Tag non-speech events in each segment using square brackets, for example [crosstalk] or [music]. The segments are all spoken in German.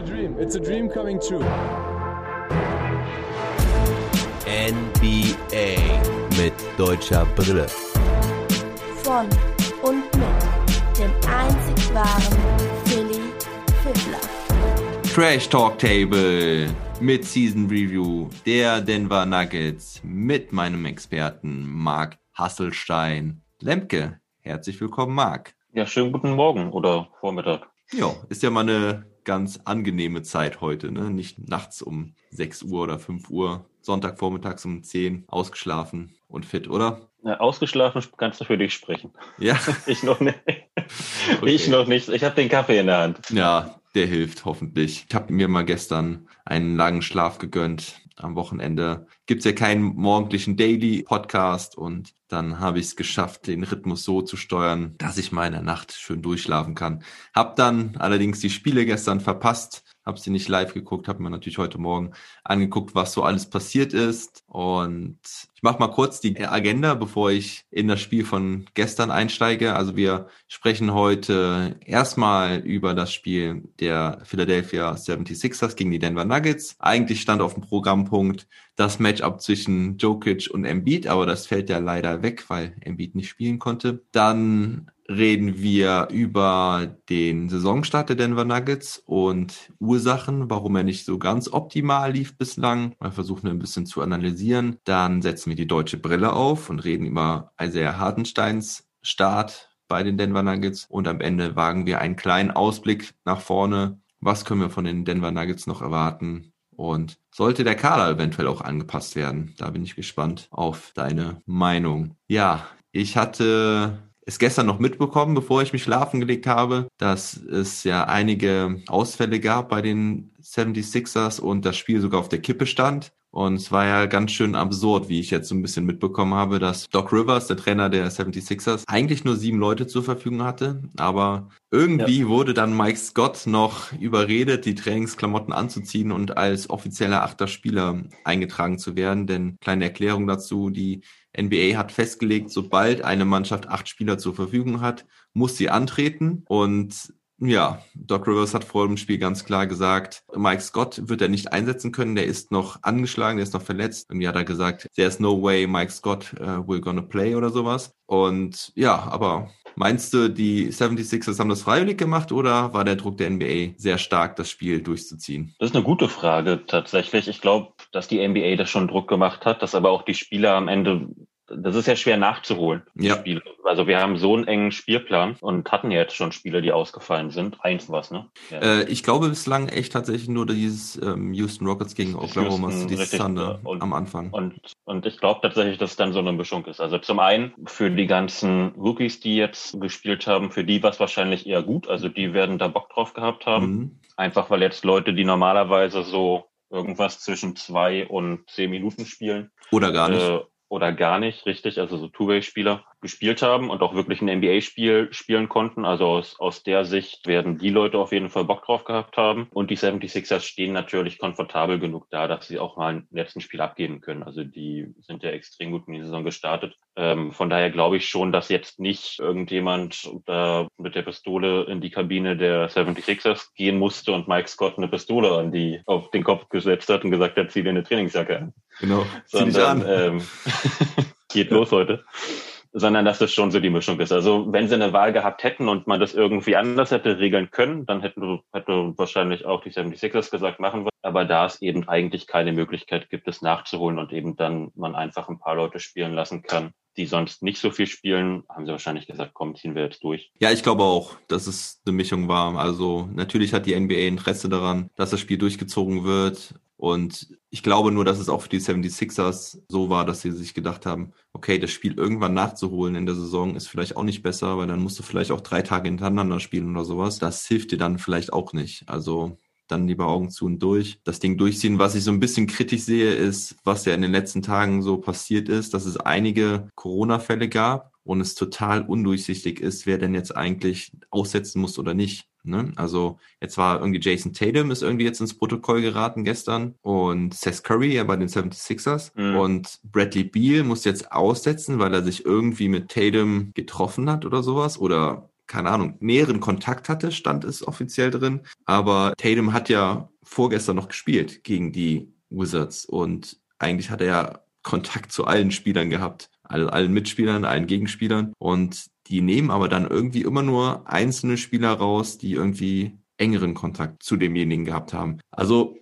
a dream. It's a dream coming true. NBA mit deutscher Brille. Von und mit dem einzig wahren Philly Fiddler. Trash Talk Table mit Season Review der Denver Nuggets mit meinem Experten Marc Hasselstein. Lemke, herzlich willkommen, Marc. Ja, schönen guten Morgen oder Vormittag. Ja, ist ja mal eine ganz angenehme Zeit heute, ne? Nicht nachts um 6 Uhr oder 5 Uhr, Sonntagvormittags um 10 ausgeschlafen und fit, oder? Ja, ausgeschlafen kannst du für dich sprechen. Ja. [laughs] ich noch nicht. [laughs] Okay. Ich noch nicht. Ich habe den Kaffee in der Hand. Ja, der hilft hoffentlich. Ich habe mir mal gestern einen langen Schlaf gegönnt. Am Wochenende gibt's ja keinen morgendlichen Daily-Podcast und dann habe ich es geschafft, den Rhythmus so zu steuern, dass ich mal in der Nacht schön durchschlafen kann. Hab dann allerdings die Spiele gestern verpasst, habe sie nicht live geguckt, habe mir natürlich heute Morgen angeguckt, was so alles passiert ist. Und ich mache mal kurz die Agenda, bevor ich in das Spiel von gestern einsteige. Also wir sprechen heute erstmal über das Spiel der Philadelphia 76ers gegen die Denver Nuggets. Eigentlich stand auf dem Programmpunkt das Matchup zwischen Jokic und Embiid, aber das fällt ja leider weg, weil Embiid nicht spielen konnte. Dann reden wir über den Saisonstart der Denver Nuggets und Ursachen, warum er nicht so ganz optimal lief bislang. Wir versuchen ein bisschen zu analysieren. Dann setzen wir die deutsche Brille auf und reden über Isaiah Hartensteins Start bei den Denver Nuggets und am Ende wagen wir einen kleinen Ausblick nach vorne. Was können wir von den Denver Nuggets noch erwarten? Und sollte der Kader eventuell auch angepasst werden? Da bin ich gespannt auf deine Meinung. Ja, ich hatte es gestern noch mitbekommen, bevor ich mich schlafen gelegt habe, dass es ja einige Ausfälle gab bei den 76ers und das Spiel sogar auf der Kippe stand. Und es war ja ganz schön absurd, wie ich jetzt so ein bisschen mitbekommen habe, dass Doc Rivers, der Trainer der 76ers, eigentlich nur sieben Leute zur Verfügung hatte. Aber irgendwie ja. wurde dann Mike Scott noch überredet, die Trainingsklamotten anzuziehen und als offizieller achter Spieler eingetragen zu werden. Denn kleine Erklärung dazu, die NBA hat festgelegt, sobald eine Mannschaft acht Spieler zur Verfügung hat, muss sie antreten. Und ja, Doc Rivers hat vor dem Spiel ganz klar gesagt, Mike Scott wird er nicht einsetzen können, der ist noch angeschlagen, der ist noch verletzt. Irgendwie hat er gesagt, there's no way Mike Scott uh, will gonna play oder sowas. Und ja, aber meinst du, die 76ers haben das freiwillig gemacht oder war der Druck der NBA sehr stark, das Spiel durchzuziehen? Das ist eine gute Frage tatsächlich. Ich glaube, dass die NBA das schon Druck gemacht hat, dass aber auch die Spieler am Ende das ist ja schwer nachzuholen. Ja. Spiele. Also wir haben so einen engen Spielplan und hatten ja jetzt schon Spiele, die ausgefallen sind. Eins was, ne? Ja. Äh, ich glaube bislang echt tatsächlich nur dieses ähm, Houston Rockets gegen Oklahoma Houston, City richtig, Thunder und, am Anfang. Und, und ich glaube tatsächlich, dass es dann so eine Mischung ist. Also zum einen für die ganzen Rookies, die jetzt gespielt haben, für die war es wahrscheinlich eher gut. Also die werden da Bock drauf gehabt haben. Mhm. Einfach weil jetzt Leute, die normalerweise so irgendwas zwischen zwei und zehn Minuten spielen. Oder gar nicht. Äh, oder gar nicht, richtig, also so Two-Way-Spieler gespielt haben und auch wirklich ein NBA-Spiel spielen konnten. Also aus, aus der Sicht werden die Leute auf jeden Fall Bock drauf gehabt haben. Und die 76ers stehen natürlich komfortabel genug da, dass sie auch mal ein letzten Spiel abgeben können. Also die sind ja extrem gut in die Saison gestartet. Ähm, von daher glaube ich schon, dass jetzt nicht irgendjemand da mit der Pistole in die Kabine der 76ers gehen musste und Mike Scott eine Pistole an die auf den Kopf gesetzt hat und gesagt hat, zieh dir eine Trainingsjacke an. Genau. Zieh dich an. Ähm, [laughs] geht los heute sondern dass das schon so die Mischung ist. Also wenn sie eine Wahl gehabt hätten und man das irgendwie anders hätte regeln können, dann hätten hätte wahrscheinlich auch die 76ers gesagt, machen wir. Aber da es eben eigentlich keine Möglichkeit gibt, es nachzuholen und eben dann man einfach ein paar Leute spielen lassen kann, die sonst nicht so viel spielen, haben sie wahrscheinlich gesagt, komm, ziehen wir jetzt durch. Ja, ich glaube auch, dass es eine Mischung war. Also natürlich hat die NBA Interesse daran, dass das Spiel durchgezogen wird. Und ich glaube nur, dass es auch für die 76ers so war, dass sie sich gedacht haben, okay, das Spiel irgendwann nachzuholen in der Saison ist vielleicht auch nicht besser, weil dann musst du vielleicht auch drei Tage hintereinander spielen oder sowas. Das hilft dir dann vielleicht auch nicht. Also dann lieber Augen zu und durch. Das Ding durchziehen. Was ich so ein bisschen kritisch sehe, ist, was ja in den letzten Tagen so passiert ist, dass es einige Corona-Fälle gab und es total undurchsichtig ist, wer denn jetzt eigentlich aussetzen muss oder nicht. Ne? Also jetzt war irgendwie Jason Tatum ist irgendwie jetzt ins Protokoll geraten gestern und Seth Curry ja bei den 76ers Mhm. und Bradley Beal muss jetzt aussetzen, weil er sich irgendwie mit Tatum getroffen hat oder sowas oder keine Ahnung, näheren Kontakt hatte, stand es offiziell drin. Aber Tatum hat ja vorgestern noch gespielt gegen die Wizards und eigentlich hat er ja Kontakt zu allen Spielern gehabt, allen Mitspielern, allen Gegenspielern und die nehmen aber dann irgendwie immer nur einzelne Spieler raus, die irgendwie engeren Kontakt zu demjenigen gehabt haben. Also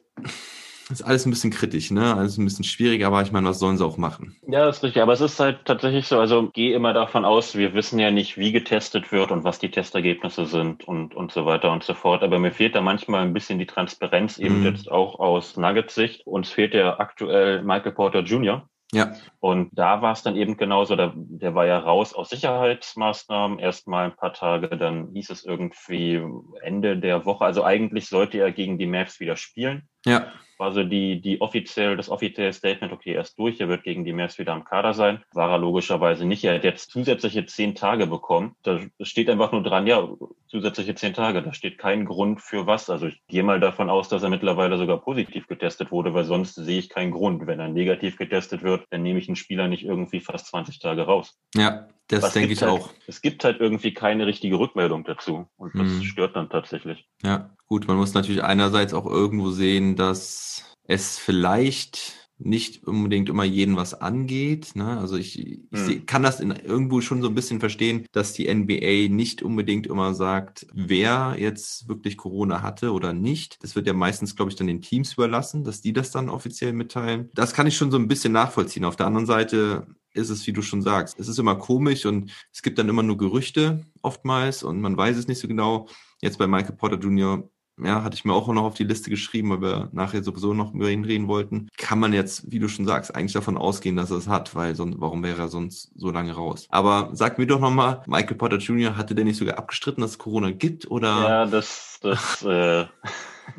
ist alles ein bisschen kritisch, ne? Alles ein bisschen schwierig, aber ich meine, was sollen sie auch machen? Ja, das ist richtig. Aber es ist halt tatsächlich so, also geh immer davon aus, wir wissen ja nicht, wie getestet wird und was die Testergebnisse sind und, und so weiter und so fort. Aber mir fehlt da manchmal ein bisschen die Transparenz, eben mhm. jetzt auch aus Nuggets Sicht. Uns fehlt ja aktuell Michael Porter Jr., ja. Und da war es dann eben genauso, der, der war ja raus aus Sicherheitsmaßnahmen, erstmal ein paar Tage, dann hieß es irgendwie Ende der Woche. Also eigentlich sollte er gegen die Mavs wieder spielen. Ja. Also die, die offiziell, das offizielle Statement, okay, er ist durch, er wird gegen die Mavs wieder am Kader sein. War er logischerweise nicht. Er hat jetzt zusätzliche zehn Tage bekommen. Da steht einfach nur dran, ja, zusätzliche zehn Tage. Da steht kein Grund für was. Also ich gehe mal davon aus, dass er mittlerweile sogar positiv getestet wurde, weil sonst sehe ich keinen Grund. Wenn er negativ getestet wird, dann nehme ich einen Spieler nicht irgendwie fast 20 Tage raus. Ja, das Was denke ich halt, auch. Es gibt halt irgendwie keine richtige Rückmeldung dazu. Und das hm. stört dann tatsächlich. Ja, gut, man muss natürlich einerseits auch irgendwo sehen, dass es vielleicht nicht unbedingt immer jeden was angeht. Ne? Also ich, ich hm. kann das in, irgendwo schon so ein bisschen verstehen, dass die NBA nicht unbedingt immer sagt, wer jetzt wirklich Corona hatte oder nicht. Das wird ja meistens, glaube ich, dann den Teams überlassen, dass die das dann offiziell mitteilen. Das kann ich schon so ein bisschen nachvollziehen. Auf der anderen Seite ist es, wie du schon sagst, es ist immer komisch und es gibt dann immer nur Gerüchte oftmals und man weiß es nicht so genau. Jetzt bei Michael Porter Jr ja, hatte ich mir auch noch auf die Liste geschrieben, weil wir nachher sowieso noch über ihn reden wollten. Kann man jetzt, wie du schon sagst, eigentlich davon ausgehen, dass er es hat, weil sonst, warum wäre er sonst so lange raus? Aber sag mir doch nochmal, Michael Potter Jr., hatte der nicht sogar abgestritten, dass es Corona gibt, oder? Ja, das, das, äh,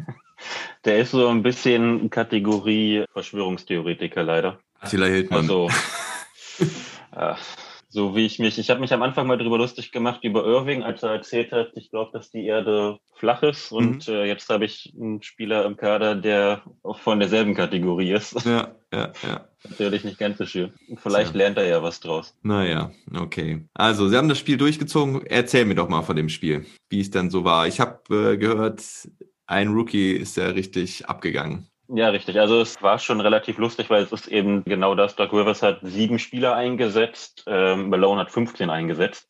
[laughs] der ist so ein bisschen Kategorie Verschwörungstheoretiker leider. Attila Hildmann. Also, [laughs] äh, so wie ich mich, ich habe mich am Anfang mal darüber lustig gemacht über Irving, als er erzählt hat, ich glaube, dass die Erde flach ist. Und mhm. äh, jetzt habe ich einen Spieler im Kader, der von derselben Kategorie ist. Ja, ja, ja. Natürlich nicht ganz so schön. Vielleicht ja. lernt er ja was draus. Naja, okay. Also, Sie haben das Spiel durchgezogen. Erzähl mir doch mal von dem Spiel, wie es dann so war. Ich habe äh, gehört, ein Rookie ist ja richtig abgegangen. Ja, richtig. Also es war schon relativ lustig, weil es ist eben genau das. Doug Rivers hat sieben Spieler eingesetzt, ähm, Malone hat 15 eingesetzt.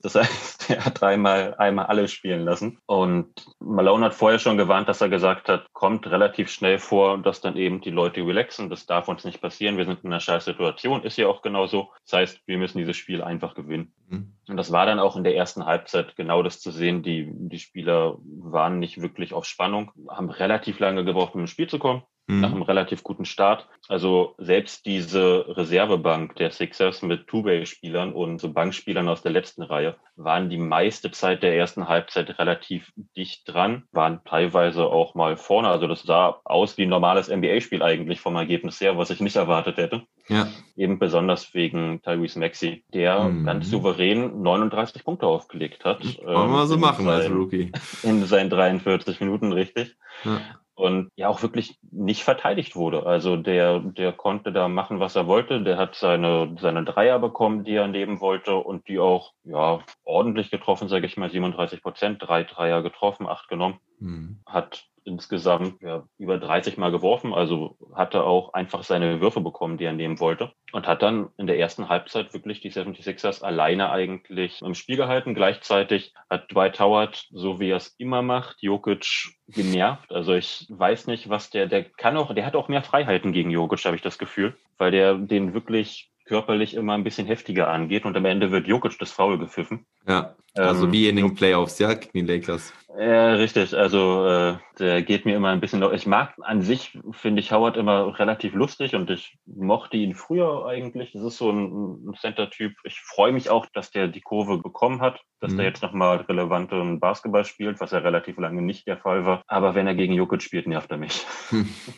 Das heißt, [laughs] er hat dreimal einmal alle spielen lassen. Und Malone hat vorher schon gewarnt, dass er gesagt hat, kommt relativ schnell vor, dass dann eben die Leute relaxen. Das darf uns nicht passieren. Wir sind in einer scheiß Situation. Ist ja auch genauso. Das heißt, wir müssen dieses Spiel einfach gewinnen. Mhm. Und das war dann auch in der ersten Halbzeit genau das zu sehen. Die, die Spieler waren nicht wirklich auf Spannung, haben relativ lange gebraucht, um ins Spiel zu kommen mhm. nach einem relativ guten Start. Also selbst diese Reservebank der Sixers mit Two-Way-Spielern und so Bankspielern aus der letzten Reihe waren die meiste Zeit der ersten Halbzeit relativ dicht dran, waren teilweise auch mal vorne. Also das sah aus wie ein normales NBA-Spiel eigentlich vom Ergebnis her, was ich nicht erwartet hätte. Ja. Eben besonders wegen Tyrese Maxey, der mhm. ganz souverän 39 Punkte aufgelegt hat. Wollen wir so machen seinen, als Rookie. In seinen 43 Minuten, richtig. Ja und ja auch wirklich nicht verteidigt wurde. Also der, der konnte da machen, was er wollte. Der hat seine, seine Dreier bekommen, die er nehmen wollte und die auch ja ordentlich getroffen, sage ich mal, 37 Prozent, drei Dreier getroffen, acht genommen. Mhm. Hat insgesamt ja, über 30 Mal geworfen, also hatte auch einfach seine Würfe bekommen, die er nehmen wollte und hat dann in der ersten Halbzeit wirklich die 76ers alleine eigentlich im Spiel gehalten. Gleichzeitig hat Dwight Howard, so wie er es immer macht, Jokic genervt. Also ich weiß nicht, was der, der kann auch, der hat auch mehr Freiheiten gegen Jokic, habe ich das Gefühl, weil der den wirklich körperlich immer ein bisschen heftiger angeht und am Ende wird Jokic das Foul gepfiffen. Ja, also ähm, wie in den Playoffs, ja, gegen die Lakers. Ja, richtig. Also äh, der geht mir immer ein bisschen. Ich mag an sich finde ich Howard immer relativ lustig und ich mochte ihn früher eigentlich. Das ist so ein, ein Center-Typ. Ich freue mich auch, dass der die Kurve bekommen hat, dass mhm. der jetzt nochmal relevanten Basketball spielt, was ja relativ lange nicht der Fall war. Aber wenn er gegen Jokic spielt, nervt er mich.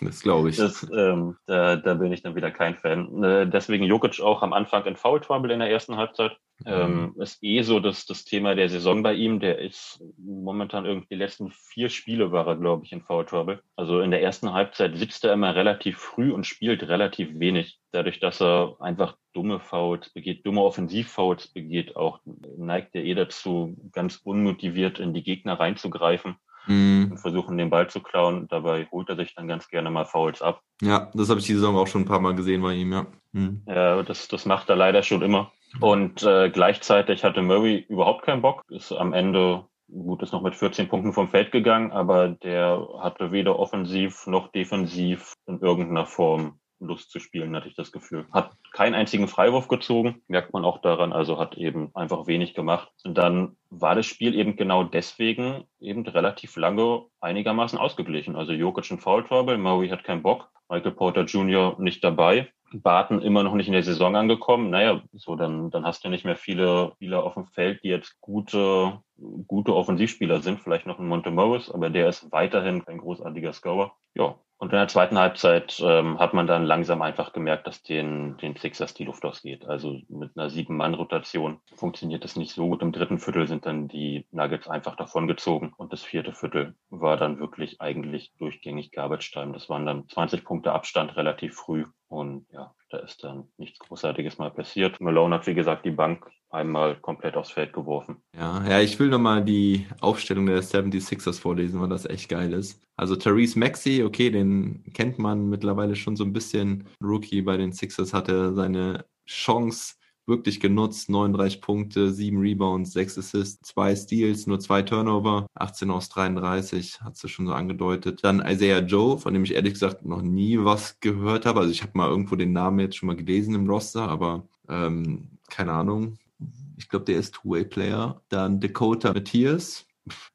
Das glaube ich. Das, ähm, da, da bin ich dann wieder kein Fan. Äh, deswegen Jokic auch am Anfang in Foul Trouble in der ersten Halbzeit. Ähm, ist eh so dass das Thema der Saison bei ihm. Der ist momentan irgendwie die letzten vier Spiele war er, glaube ich, in Foul Trouble. Also in der ersten Halbzeit sitzt er immer relativ früh und spielt relativ wenig. Dadurch, dass er einfach dumme Fouls begeht, dumme Offensivfouls begeht, auch neigt er eh dazu, ganz unmotiviert in die Gegner reinzugreifen mhm. und versuchen, den Ball zu klauen. Dabei holt er sich dann ganz gerne mal Fouls ab. Ja, das habe ich die Saison auch schon ein paar Mal gesehen bei ihm, ja. Mhm. Ja, das, das macht er leider schon immer. Und äh, gleichzeitig hatte Murray überhaupt keinen Bock, ist am Ende gut, ist noch mit 14 Punkten vom Feld gegangen, aber der hatte weder offensiv noch defensiv in irgendeiner Form Lust zu spielen, hatte ich das Gefühl. Hat keinen einzigen Freiwurf gezogen, merkt man auch daran, also hat eben einfach wenig gemacht. Und dann war das Spiel eben genau deswegen eben relativ lange einigermaßen ausgeglichen. Also Jokic ein Foul Trouble, Murray hat keinen Bock, Michael Porter Jr. nicht dabei. Barton immer noch nicht in der Saison angekommen. Naja, so dann, dann hast du nicht mehr viele Spieler auf dem Feld, die jetzt gute, gute Offensivspieler sind. Vielleicht noch ein Monte Morris, aber der ist weiterhin kein großartiger Scorer. Ja, und in der zweiten Halbzeit ähm, hat man dann langsam einfach gemerkt, dass den, den Sixers die Luft ausgeht. Also mit einer Sieben-Mann-Rotation funktioniert das nicht so gut. Im dritten Viertel sind dann die Nuggets einfach davongezogen und das vierte Viertel war dann wirklich eigentlich durchgängig Garbage Time. Das waren dann 20 Punkte Abstand relativ früh und ja, da ist dann nichts Großartiges mal passiert. Malone hat, wie gesagt, die Bank einmal komplett aufs Feld geworfen. Ja, ja, ich will nochmal die Aufstellung der 76ers vorlesen, weil das echt geil ist. Also Therese Maxey, okay, den kennt man mittlerweile schon so ein bisschen. Rookie bei den Sixers hatte seine Chance wirklich genutzt. 39 Punkte, 7 Rebounds, 6 Assists, 2 Steals, nur 2 Turnover, 18 aus 33, hat sie schon so angedeutet. Dann Isaiah Joe, von dem ich ehrlich gesagt noch nie was gehört habe. Also ich habe mal irgendwo den Namen jetzt schon mal gelesen im Roster, aber ähm, keine Ahnung. Ich glaube, der ist Two-Way-Player. Dann Dakota Matthias,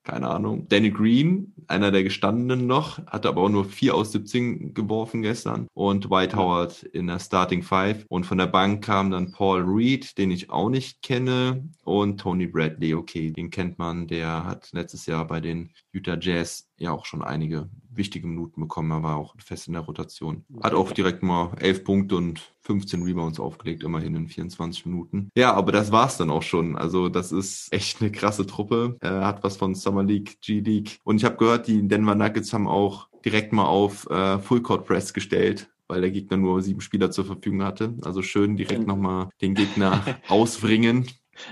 keine Ahnung. Danny Green, einer der gestandenen noch, hatte aber auch nur 4 aus 17 geworfen gestern. Und White Howard in der Starting Five. Und von der Bank kam dann Paul Reed, den ich auch nicht kenne. Und Tony Bradley, okay, den kennt man. Der hat letztes Jahr bei den Utah Jazz ja auch schon einige wichtige Minuten bekommen. Er war auch fest in der Rotation. Hat auch direkt mal 11 Punkte und 15 Rebounds aufgelegt, immerhin in 24 Minuten. Ja, aber das war's dann auch schon. Also das ist echt eine krasse Truppe. Er hat was von Summer League, G League. Und ich habe gehört, die Denver Nuggets haben auch direkt mal auf äh, Full Court Press gestellt weil der Gegner nur sieben Spieler zur Verfügung hatte. Also schön direkt nochmal den Gegner [laughs] ausbringen.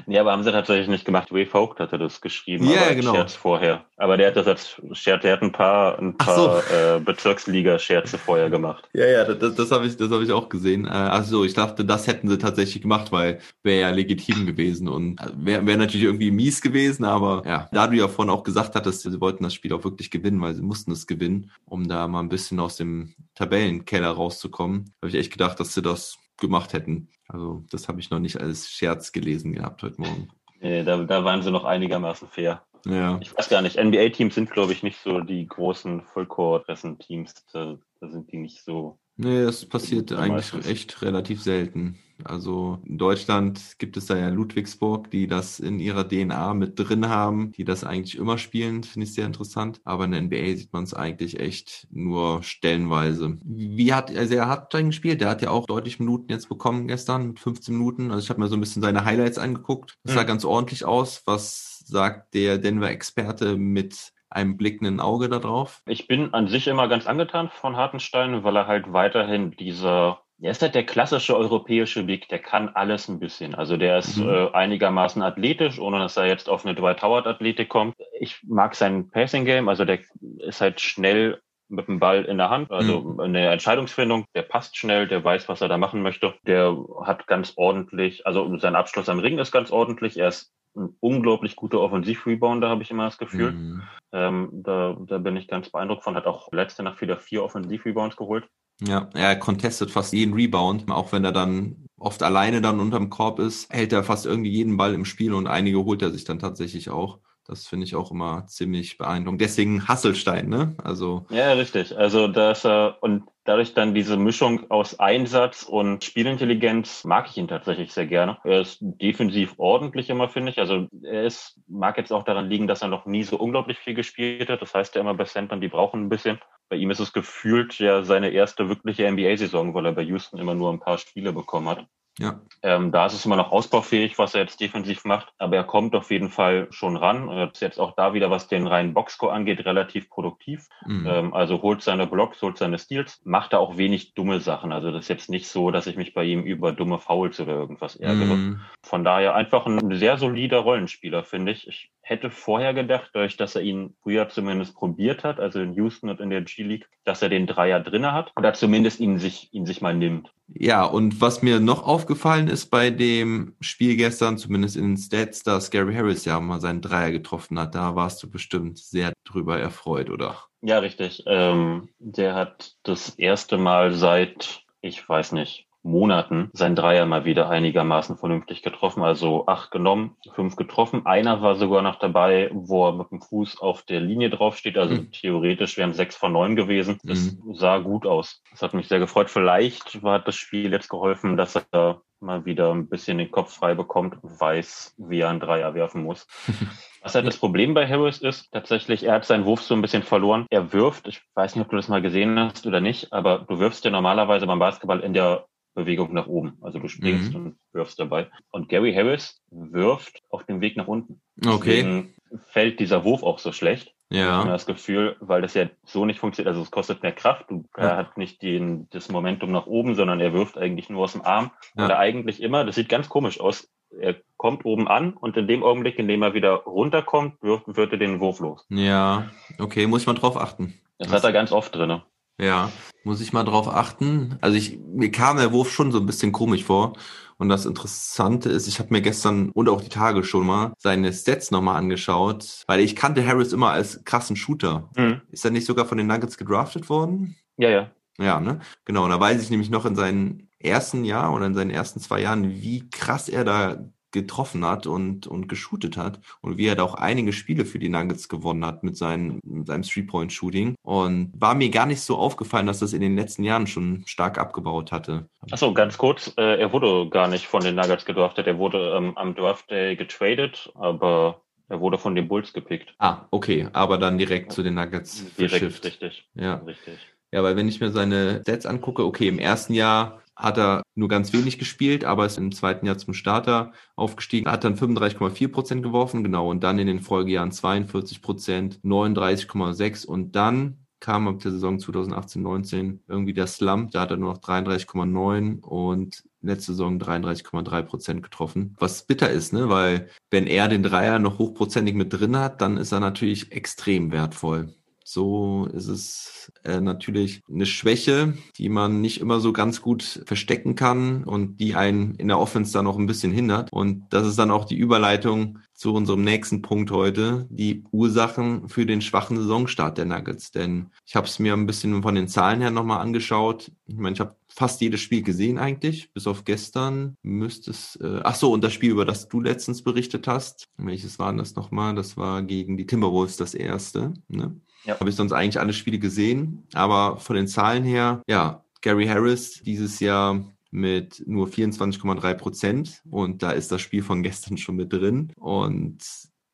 Nee, aber haben sie tatsächlich nicht gemacht. Ray Vogt hatte das geschrieben, ja, aber genau. Scherz vorher. Aber der hat das als Scherz, der hat ein paar, ein paar so. äh, Bezirksliga-Scherze vorher gemacht. Ja, ja, das, das habe ich, das habe ich auch gesehen. Äh, also ich dachte, das hätten sie tatsächlich gemacht, weil wäre ja legitim gewesen und äh, wäre wär natürlich irgendwie mies gewesen, aber ja, da du ja vorhin auch gesagt hattest, sie wollten das Spiel auch wirklich gewinnen, weil sie mussten es gewinnen, um da mal ein bisschen aus dem Tabellenkeller rauszukommen, habe ich echt gedacht, dass sie das gemacht hätten. Also das habe ich noch nicht als Scherz gelesen gehabt heute Morgen. Nee, da, da waren sie noch einigermaßen fair. Ja. Ich weiß gar nicht, NBA-Teams sind, glaube ich, nicht so die großen Vollcourt-Teams. Da, da sind die nicht so Nee, das passiert eigentlich meistens. echt relativ selten. Also in Deutschland gibt es da ja Ludwigsburg, die das in ihrer DNA mit drin haben, die das eigentlich immer spielen, finde ich sehr interessant. Aber in der NBA sieht man es eigentlich echt nur stellenweise. Wie hat also er hat dann gespielt? Der hat ja auch deutlich Minuten jetzt bekommen gestern mit 15 Minuten. Also ich habe mir so ein bisschen seine Highlights angeguckt. Das sah mhm. ganz ordentlich aus. Was sagt der Denver-Experte mit einem blickenden Auge darauf? Ich bin an sich immer ganz angetan von Hartenstein, weil er halt weiterhin dieser er ist halt der klassische europäische Big, der kann alles ein bisschen. Also der ist mhm. äh, einigermaßen athletisch, ohne dass er jetzt auf eine Dwight Howard Athletik kommt. Ich mag sein Passing Game, also der ist halt schnell mit dem Ball in der Hand, also mhm. eine Entscheidungsfindung, der passt schnell, der weiß, was er da machen möchte. Der hat ganz ordentlich, also sein Abschluss am Ring ist ganz ordentlich. Er ist ein unglaublich guter Offensiv-Rebounder, habe ich immer das Gefühl. Mhm. Ähm, da, da bin ich ganz beeindruckt von. Hat auch letzte Nacht wieder vier Offensiv-Rebounds geholt. Ja, er contestet fast jeden Rebound, auch wenn er dann oft alleine dann unterm Korb ist, hält er fast irgendwie jeden Ball im Spiel und einige holt er sich dann tatsächlich auch. Das finde ich auch immer ziemlich beeindruckend. Deswegen Hasselstein, ne? Also. Ja, richtig. Also, dass er, und dadurch dann diese Mischung aus Einsatz und Spielintelligenz mag ich ihn tatsächlich sehr gerne. Er ist defensiv ordentlich immer, finde ich. Also, er ist, mag jetzt auch daran liegen, dass er noch nie so unglaublich viel gespielt hat. Das heißt ja immer bei Centern, die brauchen ein bisschen. Bei ihm ist es gefühlt ja seine erste wirkliche NBA-Saison, weil er bei Houston immer nur ein paar Spiele bekommen hat. Ja. Ähm, da ist es immer noch ausbaufähig, was er jetzt defensiv macht, aber er kommt auf jeden Fall schon ran. Er ist jetzt auch da wieder, was den reinen Boxscore angeht, relativ produktiv. Mhm. Ähm, also holt seine Blocks, holt seine Steals, macht da auch wenig dumme Sachen. Also das ist jetzt nicht so, dass ich mich bei ihm über dumme Fouls oder irgendwas ärgere. Mhm. Von daher einfach ein sehr solider Rollenspieler, finde ich. Ich hätte vorher gedacht, dadurch, dass er ihn früher zumindest probiert hat, also in Houston und in der G-League, dass er den Dreier drinne hat oder zumindest ihn sich, ihn sich mal nimmt. Ja, und was mir noch aufgefallen ist bei dem Spiel gestern, zumindest in den Stats, dass Gary Harris ja mal seinen Dreier getroffen hat, da warst du bestimmt sehr drüber erfreut, oder? Ja, richtig. Ähm, der hat das erste Mal seit, ich weiß nicht, Monaten sein Dreier mal wieder einigermaßen vernünftig getroffen. Also acht genommen, fünf getroffen. Einer war sogar noch dabei, wo er mit dem Fuß auf der Linie draufsteht. Also Mhm. theoretisch wären sechs von neun gewesen. Das Mhm. sah gut aus. Das hat mich sehr gefreut. Vielleicht hat das Spiel jetzt geholfen, dass er mal wieder ein bisschen den Kopf frei bekommt und weiß, wie er einen Dreier werfen muss. [laughs] Was halt das Problem bei Harris ist, tatsächlich, er hat seinen Wurf so ein bisschen verloren. Er wirft, ich weiß nicht, ob du das mal gesehen hast oder nicht, aber du wirfst ja normalerweise beim Basketball in der Bewegung nach oben. Also du springst Mhm. und wirfst dabei. Und Gary Harris wirft auf dem Weg nach unten. Okay. Deswegen fällt dieser Wurf auch so schlecht. Ich habe Ja. das Gefühl, weil das ja so nicht funktioniert, also es kostet mehr Kraft, du, Ja. er hat nicht den, das Momentum nach oben, sondern er wirft eigentlich nur aus dem Arm. Ja. Oder eigentlich immer, das sieht ganz komisch aus, er kommt oben an und in dem Augenblick, in dem er wieder runterkommt, wirft, wird er den Wurf los. Ja. Okay, muss mal drauf achten. Das Was? hat er ganz oft drinne. Ja, muss ich mal drauf achten. Also ich, mir kam der Wurf schon so ein bisschen komisch vor. Und das Interessante ist, ich habe mir gestern und auch die Tage schon mal seine Stats nochmal angeschaut, weil ich kannte Harris immer als krassen Shooter. Mhm. Ist er nicht sogar von den Nuggets gedraftet worden? Ja, ja. Ja, ne? Genau. Und da weiß ich nämlich noch in seinen ersten Jahr oder in seinen ersten zwei Jahren, wie krass er da getroffen hat und, und geshootet hat und wie er da auch einige Spiele für die Nuggets gewonnen hat mit, seinen, mit seinem Three-Point-Shooting. Und war mir gar nicht so aufgefallen, dass das in den letzten Jahren schon stark abgebaut hatte. Achso, ganz kurz, äh, er wurde gar nicht von den Nuggets gedraftet, er wurde ähm, am Draft Day getradet, aber er wurde von den Bulls gepickt. Ah, okay, aber dann direkt zu den Nuggets Direkt, verschifft. richtig. Ja. Richtig. Ja, weil wenn ich mir seine Stats angucke, okay, im ersten Jahr hat er nur ganz wenig gespielt, aber ist im zweiten Jahr zum Starter aufgestiegen, hat dann 35,4 Prozent geworfen, genau, und dann in den Folgejahren 42 Prozent, 39,6 und dann kam ab der Saison 2018-19 irgendwie der Slump, da hat er nur noch 33,9 und letzte Saison 33,3 Prozent getroffen. Was bitter ist, ne, weil wenn er den Dreier noch hochprozentig mit drin hat, dann ist er natürlich extrem wertvoll. So ist es äh, natürlich eine Schwäche, die man nicht immer so ganz gut verstecken kann und die einen in der Offense dann auch ein bisschen hindert. Und das ist dann auch die Überleitung zu unserem nächsten Punkt heute, die Ursachen für den schwachen Saisonstart der Nuggets. Denn ich habe es mir ein bisschen von den Zahlen her nochmal angeschaut. Ich meine, ich habe fast jedes Spiel gesehen eigentlich, bis auf gestern müsste es, äh, ach so, und das Spiel, über das du letztens berichtet hast, welches war das nochmal? Das war gegen die Timberwolves das erste, ne? Ja. Habe ich sonst eigentlich alle Spiele gesehen, aber von den Zahlen her, ja, Gary Harris dieses Jahr mit nur 24,3 Prozent und da ist das Spiel von [laughs] gestern schon mit drin und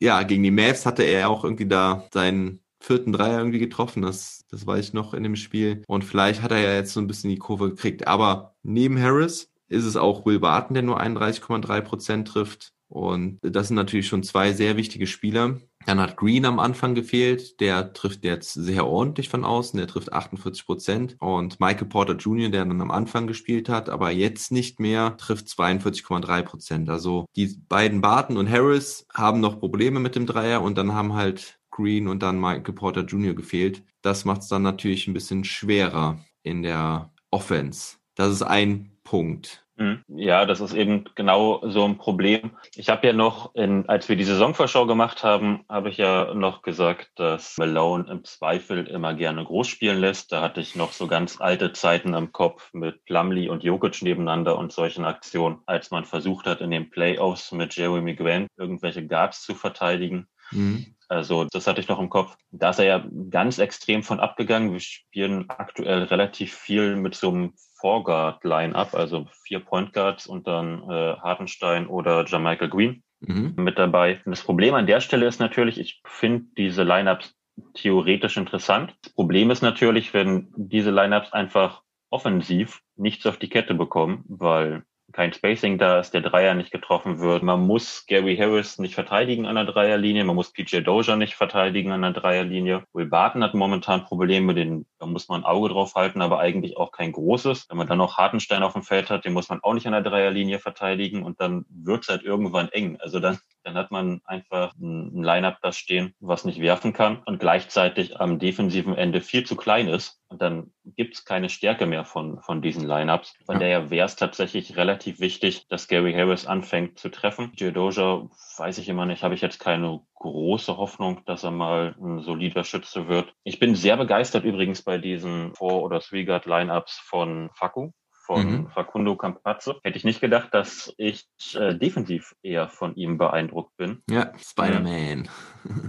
ja, gegen die Mavs hatte er auch irgendwie da seinen vierten Dreier irgendwie getroffen, das, das weiß ich noch in dem Spiel und vielleicht hat er ja jetzt so ein bisschen die Kurve gekriegt, aber neben Harris ist es auch Will Barton, der nur 31,3 Prozent trifft und das sind natürlich schon zwei sehr wichtige Spieler. Dann hat Green am Anfang gefehlt. Der trifft jetzt sehr ordentlich von außen. Der trifft 48 Prozent. Und Michael Porter Jr., der dann am Anfang gespielt hat, aber jetzt nicht mehr, trifft 42,3 Prozent. Also die beiden Barton und Harris haben noch Probleme mit dem Dreier und dann haben halt Green und dann Michael Porter Jr. gefehlt. Das macht es dann natürlich ein bisschen schwerer in der Offense. Das ist ein Punkt. Mhm. Ja, das ist eben genau so ein Problem. Ich habe ja noch, in, als wir die Saisonvorschau gemacht haben, habe ich ja noch gesagt, dass Malone im Zweifel immer gerne groß spielen lässt. Da hatte ich noch so ganz alte Zeiten im Kopf mit Plumlee und Jokic nebeneinander und solchen Aktionen, als man versucht hat, in den Playoffs mit Jeremy Grant irgendwelche Guards zu verteidigen. Mhm. Also das hatte ich noch im Kopf. Da ist er ja ganz extrem von abgegangen. Wir spielen aktuell relativ viel mit so einem Four-Guard-Line-Up, also vier Point Guards und dann äh, Hartenstein oder Jamichael Green Mhm. mit dabei. Und das Problem an der Stelle ist natürlich, ich finde diese Lineups theoretisch interessant. Das Problem ist natürlich, wenn diese Lineups einfach offensiv nichts auf die Kette bekommen, weil kein Spacing da ist, der Dreier nicht getroffen wird. Man muss Gary Harris nicht verteidigen an der Dreierlinie, man muss PJ Dozier nicht verteidigen an der Dreierlinie. Will Barton hat momentan Probleme, den, da muss man ein Auge drauf halten, aber eigentlich auch kein großes. Wenn man dann noch Hartenstein auf dem Feld hat, den muss man auch nicht an der Dreierlinie verteidigen und dann wird es halt irgendwann eng. Also dann, dann hat man einfach ein, Line-Up da stehen, was nicht werfen kann und gleichzeitig am defensiven Ende viel zu klein ist. Und dann gibt es keine Stärke mehr von, von diesen Lineups. Von ja. daher wäre es tatsächlich relativ wichtig, dass Gary Harris anfängt zu treffen. Geodosia weiß ich immer nicht, habe ich jetzt keine große Hoffnung, dass er mal ein solider Schütze wird. Ich bin sehr begeistert übrigens bei diesen Four- oder Three-Guard-Lineups von Faku von mhm. Facundo Campazzo. Hätte ich nicht gedacht, dass ich äh, defensiv eher von ihm beeindruckt bin. Ja, Spider-Man. [laughs]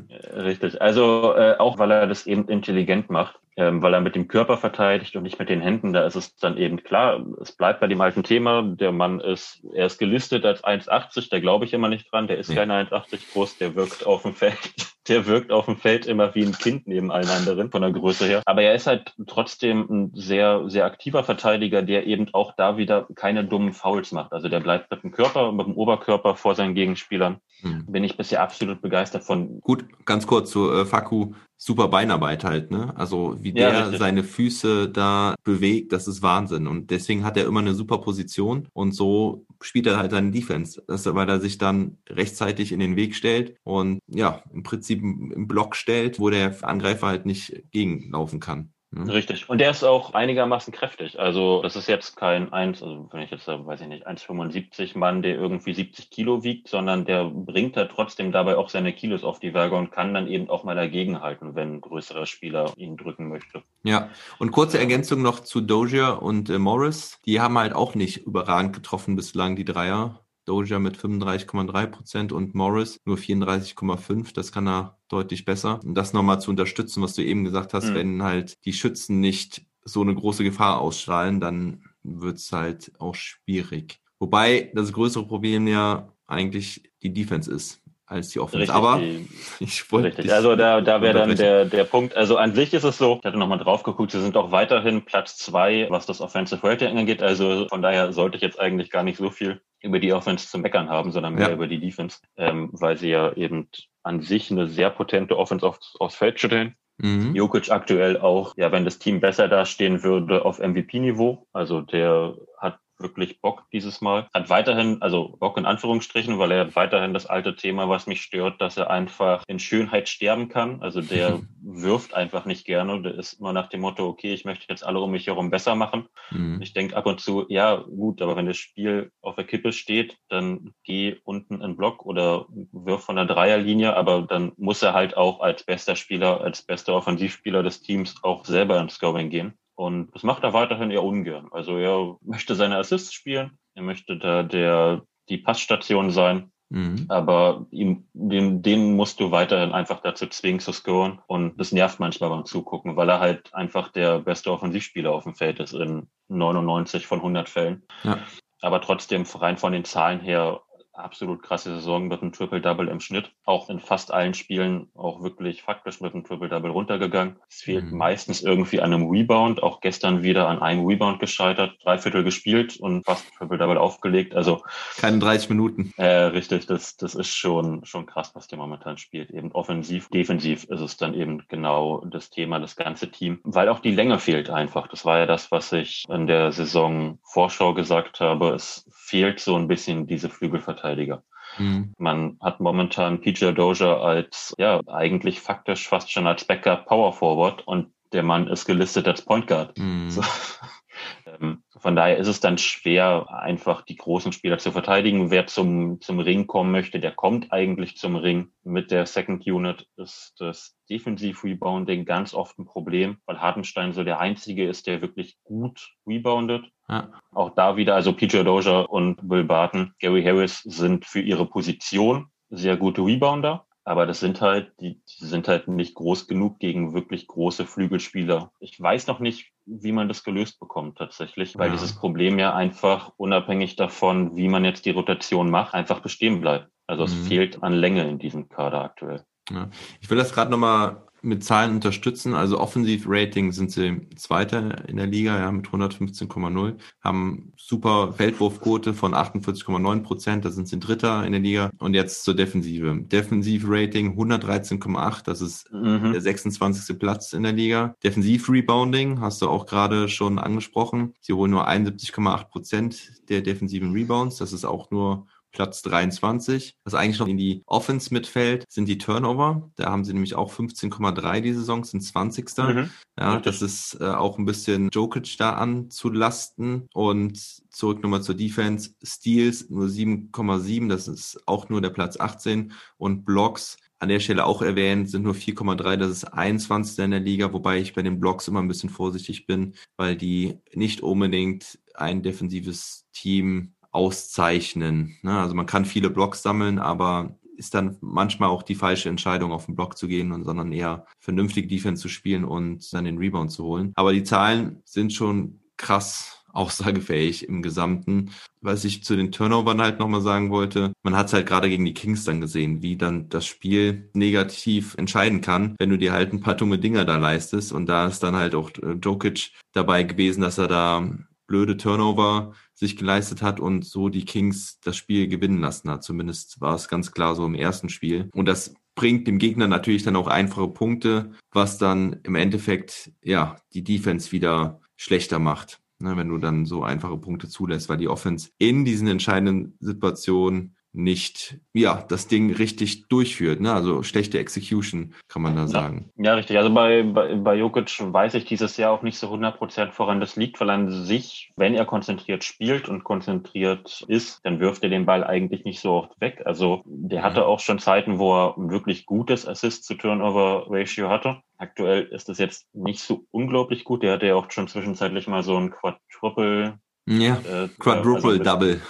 Äh, richtig. Also äh, auch, weil er das eben intelligent macht ähm, weil er mit dem Körper verteidigt und nicht mit den Händen. Da ist es dann eben klar, es bleibt bei dem alten Thema. Der Mann ist, er ist gelistet als 1,80, da glaube ich immer nicht dran. Der ist nee. keine 1,80 groß, der wirkt auf dem Feld. [laughs] Der wirkt auf dem Feld immer wie ein Kind neben allen anderen von der Größe her. Aber er ist halt trotzdem ein sehr, sehr aktiver Verteidiger, der eben auch da wieder keine dummen Fouls macht. Also der bleibt mit dem Körper, mit dem Oberkörper vor seinen Gegenspielern. Hm. Bin ich bisher absolut begeistert von. Gut, ganz kurz zu äh, Faku super Beinarbeit halt, ne? Also wie der ja, seine Füße da bewegt, das ist Wahnsinn. Und deswegen hat er immer eine super Position und so spielt er halt seine Defense, das, weil er sich dann rechtzeitig in den Weg stellt und ja, im Prinzip im Block stellt, wo der Angreifer halt nicht gegenlaufen kann. Mhm. Richtig. Und der ist auch einigermaßen kräftig. Also das ist jetzt kein 1, also wenn ich jetzt, weiß ich nicht, 1,75 Mann, der irgendwie 70 Kilo wiegt, sondern der bringt halt trotzdem dabei auch seine Kilos auf die Waage und kann dann eben auch mal dagegenhalten, wenn ein größerer Spieler ihn drücken möchte. Ja, und kurze Ergänzung noch zu Dozier und äh, Morris. Die haben halt auch nicht überragend getroffen bislang, die Dreier. Doja mit 35,3 Prozent und Morris nur 34,5. Das kann er deutlich besser. Und das nochmal zu unterstützen, was du eben gesagt hast, mhm. wenn halt die Schützen nicht so eine große Gefahr ausstrahlen, dann wird's halt auch schwierig. Wobei das größere Problem ja eigentlich die Defense ist als die Offense. Richtig, Aber ich wollte richtig. Also da, da wäre dann der, der Punkt. Also an sich ist es so, ich hatte nochmal drauf geguckt, sie sind auch weiterhin Platz zwei, was das Offensive Rating angeht. Also von daher sollte ich jetzt eigentlich gar nicht so viel über die Offense zu meckern haben, sondern mehr ja. über die Defense, ähm, weil sie ja eben an sich eine sehr potente Offense aufs, aufs Feld stellen. Mhm. Jokic aktuell auch, ja, wenn das Team besser dastehen würde, auf MVP-Niveau. Also der hat wirklich Bock dieses Mal. Hat weiterhin, also Bock in Anführungsstrichen, weil er hat weiterhin das alte Thema, was mich stört, dass er einfach in Schönheit sterben kann. Also der [laughs] wirft einfach nicht gerne. Der ist immer nach dem Motto, okay, ich möchte jetzt alle um mich herum besser machen. Mhm. Ich denke ab und zu, ja, gut, aber wenn das Spiel auf der Kippe steht, dann geh unten in Block oder wirf von der Dreierlinie, aber dann muss er halt auch als bester Spieler, als bester Offensivspieler des Teams auch selber ins Scoring gehen. Und das macht er weiterhin eher ungern. Also er möchte seine Assists spielen, er möchte da der die Passstation sein. Mhm. Aber ihm, dem, den musst du weiterhin einfach dazu zwingen zu scoren. Und das nervt manchmal beim Zugucken, weil er halt einfach der beste Offensivspieler auf dem Feld ist in 99 von 100 Fällen. Ja. Aber trotzdem rein von den Zahlen her absolut krasse Saison mit einem Triple-Double im Schnitt. Auch in fast allen Spielen auch wirklich faktisch mit einem Triple-Double runtergegangen. Es fehlt mhm. meistens irgendwie an einem Rebound. Auch gestern wieder an einem Rebound gescheitert. Drei Viertel gespielt und fast Triple-Double aufgelegt. Also. Keine 30 Minuten. Äh, richtig. Das, das ist schon, schon krass, was der momentan spielt. Eben offensiv. Defensiv ist es dann eben genau das Thema, das ganze Team. Weil auch die Länge fehlt einfach. Das war ja das, was ich in der Saison Vorschau gesagt habe. Es fehlt so ein bisschen diese Flügelverteidiger. Mhm. Man hat momentan PJ Doja als, ja, eigentlich faktisch fast schon als Backup Power Forward und der Mann ist gelistet als Point Guard. Mhm. So. Von daher ist es dann schwer, einfach die großen Spieler zu verteidigen. Wer zum, zum Ring kommen möchte, der kommt eigentlich zum Ring. Mit der Second Unit ist das Defensiv-Rebounding ganz oft ein Problem, weil Hartenstein so der einzige ist, der wirklich gut reboundet. Ja. Auch da wieder, also PJ Dozier und Will Barton, Gary Harris sind für ihre Position sehr gute Rebounder. Aber das sind halt, die, die sind halt nicht groß genug gegen wirklich große Flügelspieler. Ich weiß noch nicht, wie man das gelöst bekommt tatsächlich, weil ja. dieses Problem ja einfach unabhängig davon, wie man jetzt die Rotation macht, einfach bestehen bleibt. Also es mhm. fehlt an Länge in diesem Kader aktuell. Ja. Ich will das gerade nochmal mit Zahlen unterstützen. Also Offensiv-Rating sind sie Zweiter in der Liga, ja, mit 115,0, haben super Feldwurfquote von 48,9 Prozent, da sind sie Dritter in der Liga. Und jetzt zur Defensive. Defensiv-Rating 113,8, das ist mhm. der 26. Platz in der Liga. Defensiv-Rebounding hast du auch gerade schon angesprochen. Sie holen nur 71,8 Prozent der defensiven Rebounds, das ist auch nur Platz 23. Was eigentlich noch in die Offense mitfällt, sind die Turnover. Da haben sie nämlich auch 15,3 die Saison, sind 20. Mhm. Ja, das ist äh, auch ein bisschen Jokic da anzulasten. Und zurück nochmal zur Defense. Steals nur 7,7, das ist auch nur der Platz 18. Und Blocks an der Stelle auch erwähnt, sind nur 4,3, das ist 21. in der Liga, wobei ich bei den Blocks immer ein bisschen vorsichtig bin, weil die nicht unbedingt ein defensives Team auszeichnen. Ne? Also man kann viele Blocks sammeln, aber ist dann manchmal auch die falsche Entscheidung, auf den Block zu gehen und sondern eher vernünftige Defense zu spielen und dann den Rebound zu holen. Aber die Zahlen sind schon krass aussagefähig im Gesamten. Was ich zu den Turnovern halt nochmal sagen wollte, man hat es halt gerade gegen die Kings dann gesehen, wie dann das Spiel negativ entscheiden kann, wenn du dir halt ein paar dumme Dinger da leistest. Und da ist dann halt auch äh, Jokic dabei gewesen, dass er da blöde Turnover sich geleistet hat und so die Kings das Spiel gewinnen lassen hat. Zumindest war es ganz klar so im ersten Spiel. Und das bringt dem Gegner natürlich dann auch einfache Punkte, was dann im Endeffekt ja die Defense wieder schlechter macht. Ne, wenn du dann so einfache Punkte zulässt, weil die Offense in diesen entscheidenden Situationen nicht, ja, das Ding richtig durchführt. Ne? Also schlechte Execution, kann man da sagen. Ja, richtig. Also bei, bei, bei Jokic weiß ich dieses Jahr auch nicht so 100% voran das liegt, weil an sich, wenn er konzentriert spielt und konzentriert ist, dann wirft er den Ball eigentlich nicht so oft weg. Also der hatte mhm. auch schon Zeiten, wo er ein wirklich gutes Assist-to-Turnover-Ratio hatte. Aktuell ist es jetzt nicht so unglaublich gut. Der hatte ja auch schon zwischenzeitlich mal so ein Quadruple ja, äh, Quadruple also Double.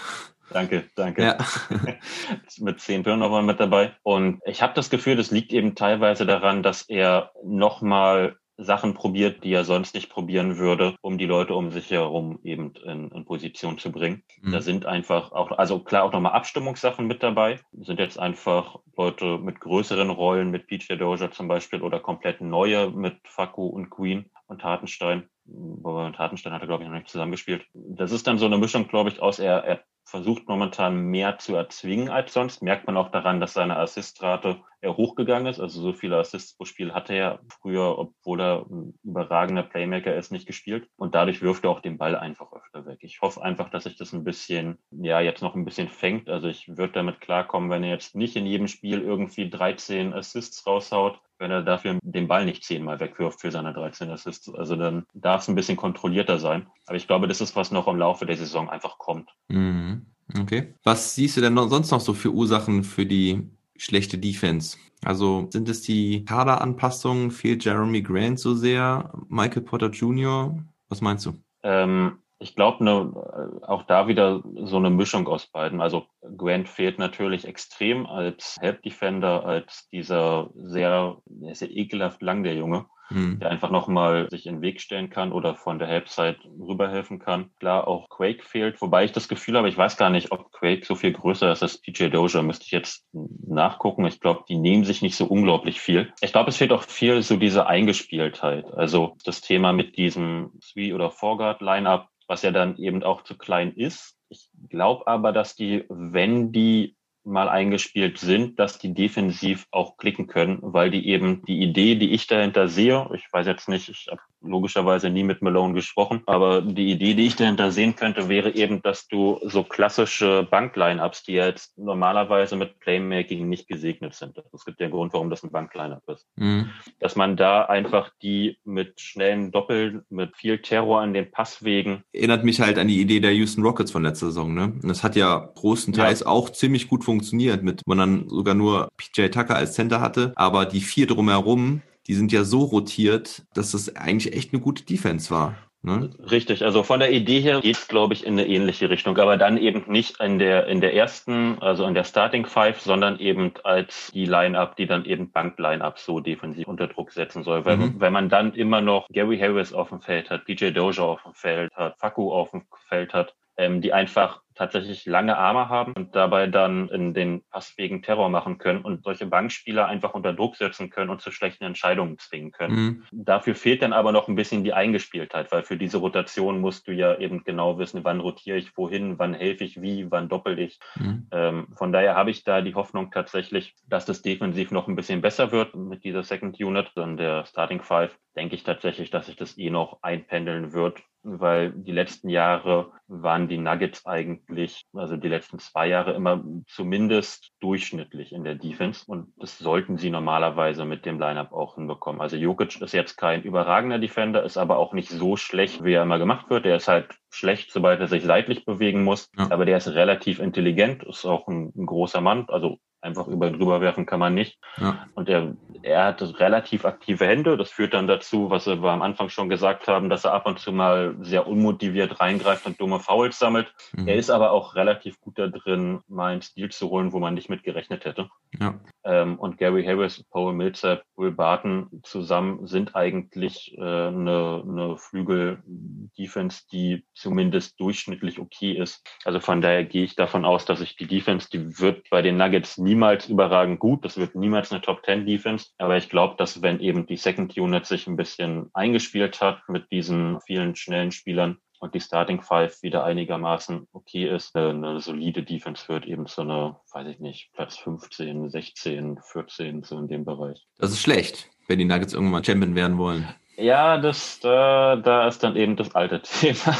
Danke, danke. Ja. [laughs] mit zehn Turnovern mit dabei. Und ich habe das Gefühl, das liegt eben teilweise daran, dass er nochmal Sachen probiert, die er sonst nicht probieren würde, um die Leute um sich herum eben in, in Position zu bringen. Mhm. Da sind einfach auch, also klar auch nochmal Abstimmungssachen mit dabei. Sind jetzt einfach Leute mit größeren Rollen, mit PJ Doja zum Beispiel oder komplett neue mit Faku und Queen und Hartenstein. Wobei und Hartenstein hat er, glaube ich, noch nicht zusammengespielt. Das ist dann so eine Mischung, glaube ich, aus er, er versucht momentan mehr zu erzwingen als sonst. Merkt man auch daran, dass seine Assistrate eher hochgegangen ist. Also so viele Assists pro Spiel hatte er früher, obwohl er ein überragender Playmaker ist, nicht gespielt. Und dadurch wirft er auch den Ball einfach öfter weg. Ich hoffe einfach, dass sich das ein bisschen, ja, jetzt noch ein bisschen fängt. Also ich würde damit klarkommen, wenn er jetzt nicht in jedem Spiel irgendwie 13 Assists raushaut, wenn er dafür den Ball nicht zehnmal wegwirft für seine 13 Assists. Also dann darf es ein bisschen kontrollierter sein. Aber ich glaube, das ist, was noch im Laufe der Saison einfach kommt. Mhm. Okay. Was siehst du denn noch, sonst noch so für Ursachen für die schlechte Defense? Also sind es die Kaderanpassungen? Fehlt Jeremy Grant so sehr? Michael Potter Jr.? Was meinst du? Ähm, ich glaube, ne, auch da wieder so eine Mischung aus beiden. Also Grant fehlt natürlich extrem als Help Defender, als dieser sehr, sehr ekelhaft lang, der Junge mhm. der einfach nochmal sich in den Weg stellen kann oder von der Halbzeit rüberhelfen kann. Klar, auch Quake fehlt, wobei ich das Gefühl habe, ich weiß gar nicht, ob Quake so viel größer ist als PJ Doja, müsste ich jetzt nachgucken. Ich glaube, die nehmen sich nicht so unglaublich viel. Ich glaube, es fehlt auch viel so diese Eingespieltheit. Also das Thema mit diesem Three- oder Four-Guard-Line-Up, was ja dann eben auch zu klein ist. Ich glaube aber, dass die, wenn die mal eingespielt sind, dass die defensiv auch klicken können, weil die eben die Idee, die ich dahinter sehe, ich weiß jetzt nicht, ich habe logischerweise nie mit Malone gesprochen, aber die Idee, die ich dahinter sehen könnte, wäre eben, dass du so klassische Bankline-Ups, die jetzt normalerweise mit Playmaking nicht gesegnet sind. Es gibt ja einen Grund, warum das ein Bankline-Up ist. Mhm. Dass man da einfach die mit schnellen Doppel, mit viel Terror an den Passwegen. Erinnert mich halt an die Idee der Houston Rockets von letzter Saison, ne? Das hat ja großenteils ja. auch ziemlich gut funktioniert, mit, wo man dann sogar nur PJ Tucker als Center hatte, aber die vier drumherum, die sind ja so rotiert, dass das eigentlich echt eine gute Defense war. Ne? Richtig, also von der Idee her geht es, glaube ich, in eine ähnliche Richtung, aber dann eben nicht in der in der ersten, also in der Starting Five, sondern eben als die Line-Up, die dann eben Bank-Line-Up so defensiv unter Druck setzen soll. Weil mhm. wenn man dann immer noch Gary Harris auf dem Feld hat, PJ Dozier auf dem Feld hat, Faku auf dem Feld hat, ähm, die einfach tatsächlich lange Arme haben und dabei dann in den passwegen Terror machen können und solche Bankspieler einfach unter Druck setzen können und zu schlechten Entscheidungen zwingen können. Mhm. Dafür fehlt dann aber noch ein bisschen die Eingespieltheit, weil für diese Rotation musst du ja eben genau wissen, wann rotiere ich wohin, wann helfe ich wie, wann doppel ich. Mhm. Ähm, von daher habe ich da die Hoffnung tatsächlich, dass das defensiv noch ein bisschen besser wird mit dieser Second Unit, dann der Starting Five denke ich tatsächlich, dass sich das eh noch einpendeln wird, weil die letzten Jahre waren die Nuggets eigentlich, also die letzten zwei Jahre immer zumindest durchschnittlich in der Defense und das sollten sie normalerweise mit dem Lineup auch hinbekommen. Also Jokic ist jetzt kein überragender Defender, ist aber auch nicht so schlecht, wie er immer gemacht wird. Der ist halt schlecht, sobald er sich seitlich bewegen muss, ja. aber der ist relativ intelligent, ist auch ein, ein großer Mann, also einfach über ihn drüber werfen kann man nicht. Ja. Und er, er hat relativ aktive Hände. Das führt dann dazu, was wir am Anfang schon gesagt haben, dass er ab und zu mal sehr unmotiviert reingreift und dumme Fouls sammelt. Mhm. Er ist aber auch relativ gut da drin, mal einen Stil zu holen, wo man nicht mit gerechnet hätte. Ja. Ähm, und Gary Harris, Paul Millsap, Will Barton zusammen sind eigentlich äh, eine, eine Flügel-Defense, die zumindest durchschnittlich okay ist. Also von daher gehe ich davon aus, dass ich die Defense, die wird bei den Nuggets nie niemals überragend gut. Das wird niemals eine Top 10 Defense. Aber ich glaube, dass wenn eben die Second Unit sich ein bisschen eingespielt hat mit diesen vielen schnellen Spielern, und die Starting Five wieder einigermaßen okay ist, eine, eine solide Defense wird eben so eine, weiß ich nicht, Platz 15, 16, 14, so in dem Bereich. Das ist schlecht, wenn die Nuggets irgendwann mal Champion werden wollen. Ja, das, da, da ist dann eben das alte [laughs] Thema.